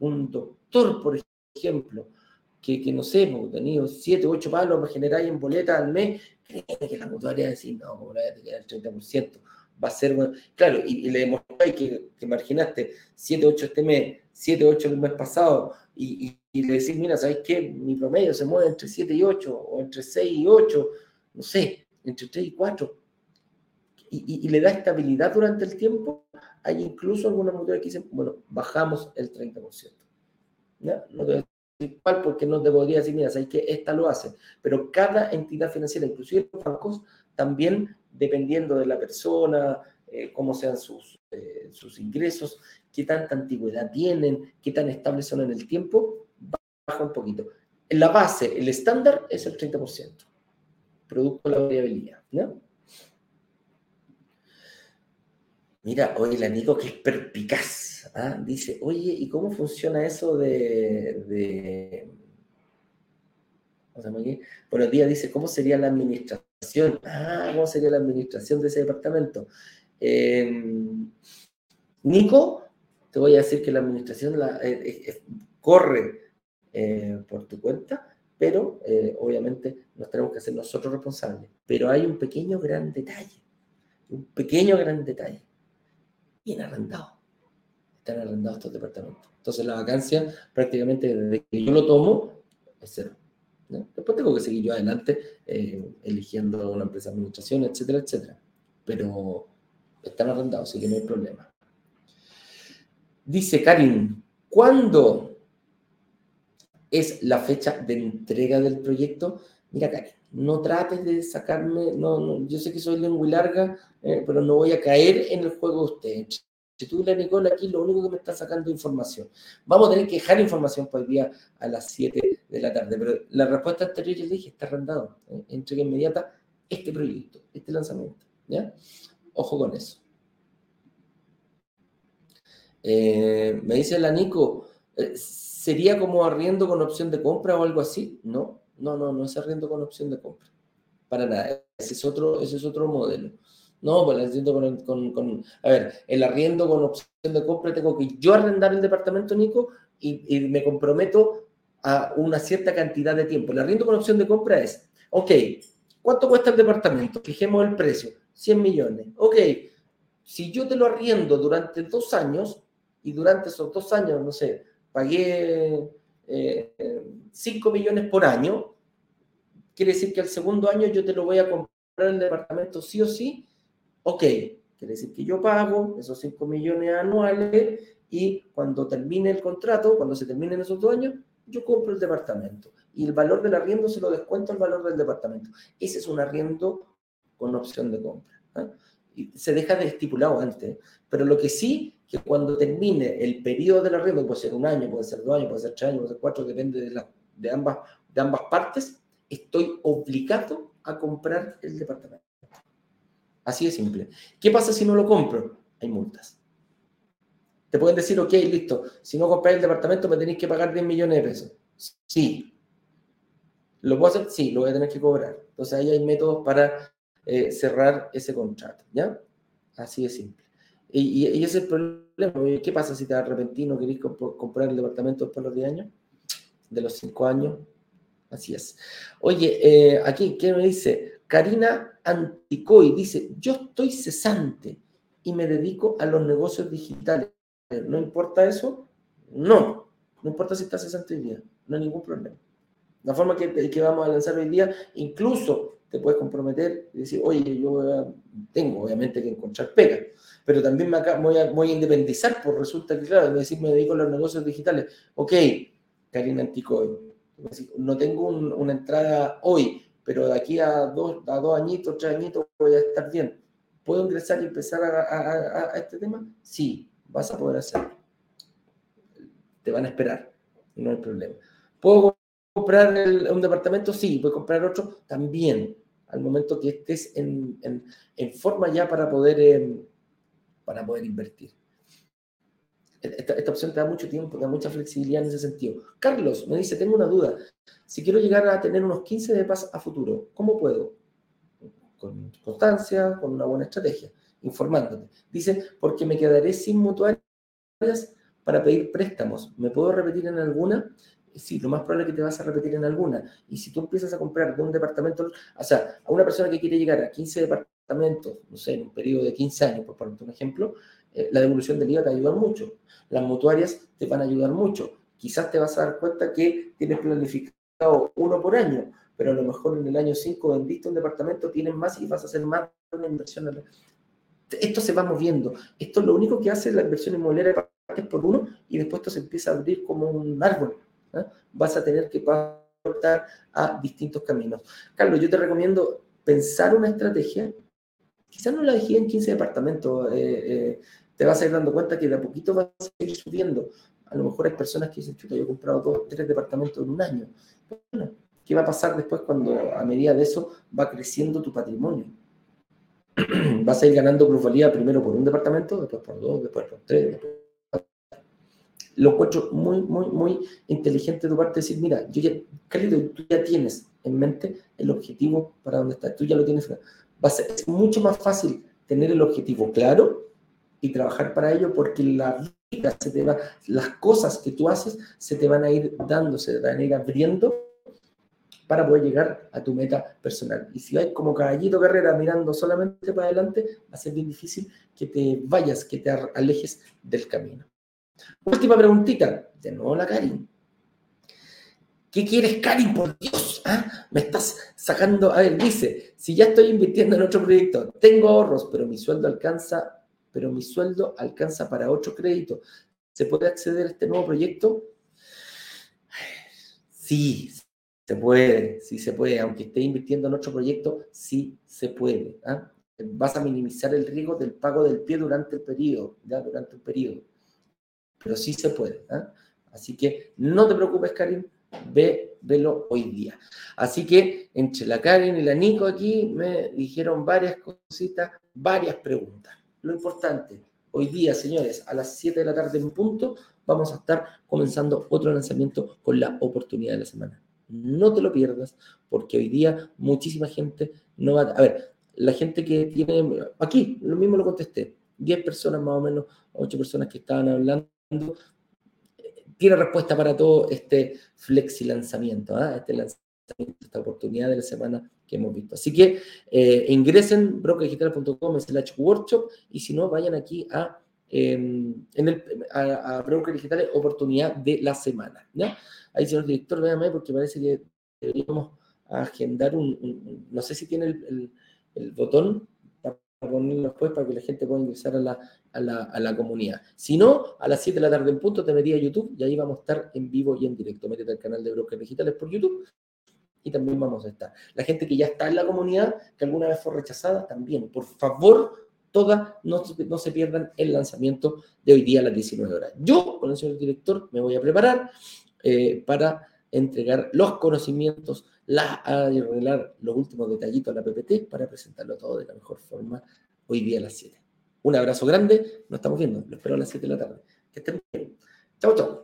Un doctor, por ejemplo, que, no sé, tenido 7 o 8 palos para generar en boleta al mes, que la mutuaria decir, no, voy a tener el 30%. Va a ser, bueno. claro, y, le demostráis que, que marginaste 7, 8 este mes, 7, 8 el mes pasado, y, le decís, mira, ¿sabes qué? Mi promedio se mueve entre 7 y 8, o entre 6 y 8, no sé, entre 3 y 4, y, le da estabilidad durante el tiempo, hay incluso algunas mutuarias que dicen, bueno, bajamos el 30%. ¿Ya? No te voy a decir cuál, porque no te podría decir, mira, ¿sabes qué? Esta lo hace, pero cada entidad financiera, inclusive los bancos, también dependiendo de la persona, eh, cómo sean sus, eh, sus ingresos, qué tanta antigüedad tienen, qué tan estables son en el tiempo, baja un poquito. En la base, el estándar es el 30%, producto de la variabilidad. Mira, oye, el amigo que es perpicaz, ¿ah? dice, oye, ¿y cómo funciona eso de... de... Buenos días, dice, ¿cómo sería la administración? Ah, ¿cómo sería la administración de ese departamento? Em, Nico, te voy a decir que la administración la, eh, eh, eh, por tu cuenta, pero obviamente nos tenemos que hacer nosotros responsables. Pero hay un pequeño gran detalle, un pequeño gran detalle. Bien arrendado. Están arrendados estos departamentos. Entonces la vacancia prácticamente desde que yo lo tomo es cero. Después tengo que seguir yo adelante eligiendo una empresa de administración, etcétera, etcétera. Pero están arrendados, así que no hay problema. Dice Karin, ¿cuándo es la fecha de entrega del proyecto? Mira, Karin, no trates de sacarme, no, yo sé que soy lengua larga, eh, pero no voy a caer en el juego de usted. Si tú la Nicole aquí, lo único que me está sacando información. Vamos a tener que dejar información para el día a las 7 de la tarde. Pero la respuesta anterior ya le dije, está arrendado. ¿eh? Entrega inmediata este proyecto, este lanzamiento. ¿ya? Ojo con eso. Eh, me dice la Nico, ¿sería como arriendo con opción de compra o algo así? No, no, no, no es arriendo con opción de compra. Para nada. Ese es otro, ese es otro modelo. No, pues el arriendo con, con, A ver, el arriendo con opción de compra tengo que yo arrendar el departamento, Nico, y, y me comprometo a una cierta cantidad de tiempo. El arriendo con opción de compra es, ok, ¿cuánto cuesta el departamento? Fijemos el precio, 100 millones. Ok, si yo te lo arriendo durante dos años, y durante esos dos años, no sé, pagué 5 eh, millones por año, quiere decir que al segundo año yo te lo voy a comprar el departamento sí o sí, ok, quiere decir que yo pago esos 5 millones anuales y cuando termine el contrato, cuando se terminen esos dos años, yo compro el departamento y el valor del arriendo se lo descuento al valor del departamento. Ese es un arriendo con opción de compra. ¿eh? Y se deja de estipulado antes, pero lo que sí, que cuando termine el periodo del arriendo, puede ser un año, puede ser dos años, puede ser tres años, puede ser cuatro, depende de, la, de, ambas, de ambas partes, estoy obligado a comprar el departamento. Así de simple. ¿Qué pasa si no lo compro? Hay multas. Te pueden decir, ok, listo, si no compráis el departamento me tenéis que pagar 10 millones de pesos. Sí. ¿Lo puedo hacer? Sí, lo voy a tener que cobrar. Entonces ahí hay métodos para eh, cerrar ese contrato, ¿ya? Así de simple. Y, ese es el problema. ¿Qué pasa si te arrepentís no querés comprar el departamento después de los 10 años? De los 5 años. Así es. Oye, eh, aquí, ¿qué me dice? Karina Anticoy dice, yo estoy cesante y me dedico a los negocios digitales. ¿No importa eso? No. No importa si estás cesante hoy día. No hay ningún problema. La forma que, que vamos a lanzar hoy día, incluso te puedes comprometer y decir, oye, yo tengo obviamente que encontrar pega, pero también me voy, a, voy a independizar, por resulta que, claro, me decir, me dedico a los negocios digitales. Ok, Karina Anticoy, no tengo una entrada hoy, pero de aquí a dos, a dos añitos, tres añitos voy a estar bien. ¿Puedo ingresar y empezar a, este tema? Sí, vas a poder hacerlo. Te van a esperar, no hay problema. ¿Puedo comprar un departamento? Sí, puedo comprar otro también al momento que estés en, forma ya para poder, em, para poder invertir. Esta, opción te da mucho tiempo, te da mucha flexibilidad en ese sentido. Carlos me dice, tengo una duda. Si quiero llegar a tener unos 15 de paz a futuro, ¿cómo puedo? Con constancia, con una buena estrategia, informándote. Dice, porque me quedaré sin mutuarias para pedir préstamos. ¿Me puedo repetir en alguna? sí, lo más probable es que te vas a repetir en alguna. Y si tú empiezas a comprar de un departamento, o sea, a una persona que quiere llegar a 15 departamentos, no sé, en un periodo de 15 años, por ponerte un ejemplo, eh, la devolución del IVA te va a ayudar mucho. Las mutuarias te van a ayudar mucho. Quizás te vas a dar cuenta que tienes planificado uno por año, pero a lo mejor en el año 5 vendiste un departamento, tienes más y vas a hacer más una inversión. Esto se va moviendo. Esto es lo único que hace la inversión inmobiliaria es por uno y después esto se empieza a abrir como un árbol ¿eh? vas a tener que pasar a distintos caminos. Carlos, yo te recomiendo pensar una estrategia, quizás no la dejé en 15 departamentos, eh, eh, te vas a ir dando cuenta que de a poquito vas a ir subiendo. A lo mejor hay personas que dicen, chuta, yo he comprado dos, tres departamentos en un año. Bueno, ¿qué va a pasar después cuando a medida de eso va creciendo tu patrimonio? vas a ir ganando plusvalía primero por un departamento, después por dos, después por tres, después lo encuentro muy, muy, muy inteligente de tu parte decir, mira, yo ya, Carlito, tú ya tienes en mente el objetivo para dónde estás, tú ya lo tienes. Va a ser, es mucho más fácil tener el objetivo claro y trabajar para ello porque te las cosas que tú haces se te van a ir dando, se te van a ir abriendo para poder llegar a tu meta personal. Y si hay como caballito carrera mirando solamente para adelante, va a ser bien difícil que te vayas, que te alejes del camino. Última preguntita, de nuevo la Karin. ¿Qué quieres, Karin? Por Dios, ¿ah? me estás sacando. A ver, dice: si ya estoy invirtiendo en otro proyecto, tengo ahorros, pero mi sueldo alcanza, pero mi sueldo alcanza para otro crédito. ¿Se puede acceder a este nuevo proyecto? Sí, se puede, sí se puede. Aunque esté invirtiendo en otro proyecto, sí se puede. ¿ah? vas a minimizar el riesgo del pago del pie durante el periodo, durante un. Pero sí se puede. ¿eh? Así que no te preocupes, Karim, ve, velo hoy día. Así que entre la Karen y la Nico aquí me dijeron varias cositas, varias preguntas. Lo importante, hoy día, señores, a las 7 de la tarde en punto, vamos a estar comenzando otro lanzamiento con la oportunidad de la semana. No te lo pierdas, porque hoy día muchísima gente no va a... A ver, la gente que tiene... Aquí, lo mismo lo contesté. 10 personas más o menos, 8 personas que estaban hablando, tiene respuesta para todo este flexi lanzamiento, ¿ah? este lanzamiento, esta oportunidad de la semana que hemos visto. Así que eh, ingresen brokerdigital.com slash workshop y si no, vayan aquí a, em, en el, a, Broker Digital oportunidad de la semana. ¿ya? Ahí, señor director, véame porque parece que deberíamos agendar un, no sé si tiene el botón ponerlo después para que la gente pueda ingresar a la, a la, comunidad. Si no, a las 7 de la tarde en punto te metí a YouTube y ahí vamos a estar en vivo y en directo. Métete al canal de Brokers Digitales por YouTube y también vamos a estar. La gente que ya está en la comunidad, que alguna vez fue rechazada, también. Por favor, todas no, no se pierdan el lanzamiento de hoy día a las 19 horas. Yo, con el señor director, me voy a preparar eh, para entregar los conocimientos, las, arreglar los últimos detallitos a la PPT para presentarlo todo de la mejor forma hoy día a las 7. Un abrazo grande, nos estamos viendo, lo espero a las 7 de la tarde. Que estén bien. Chau, chau.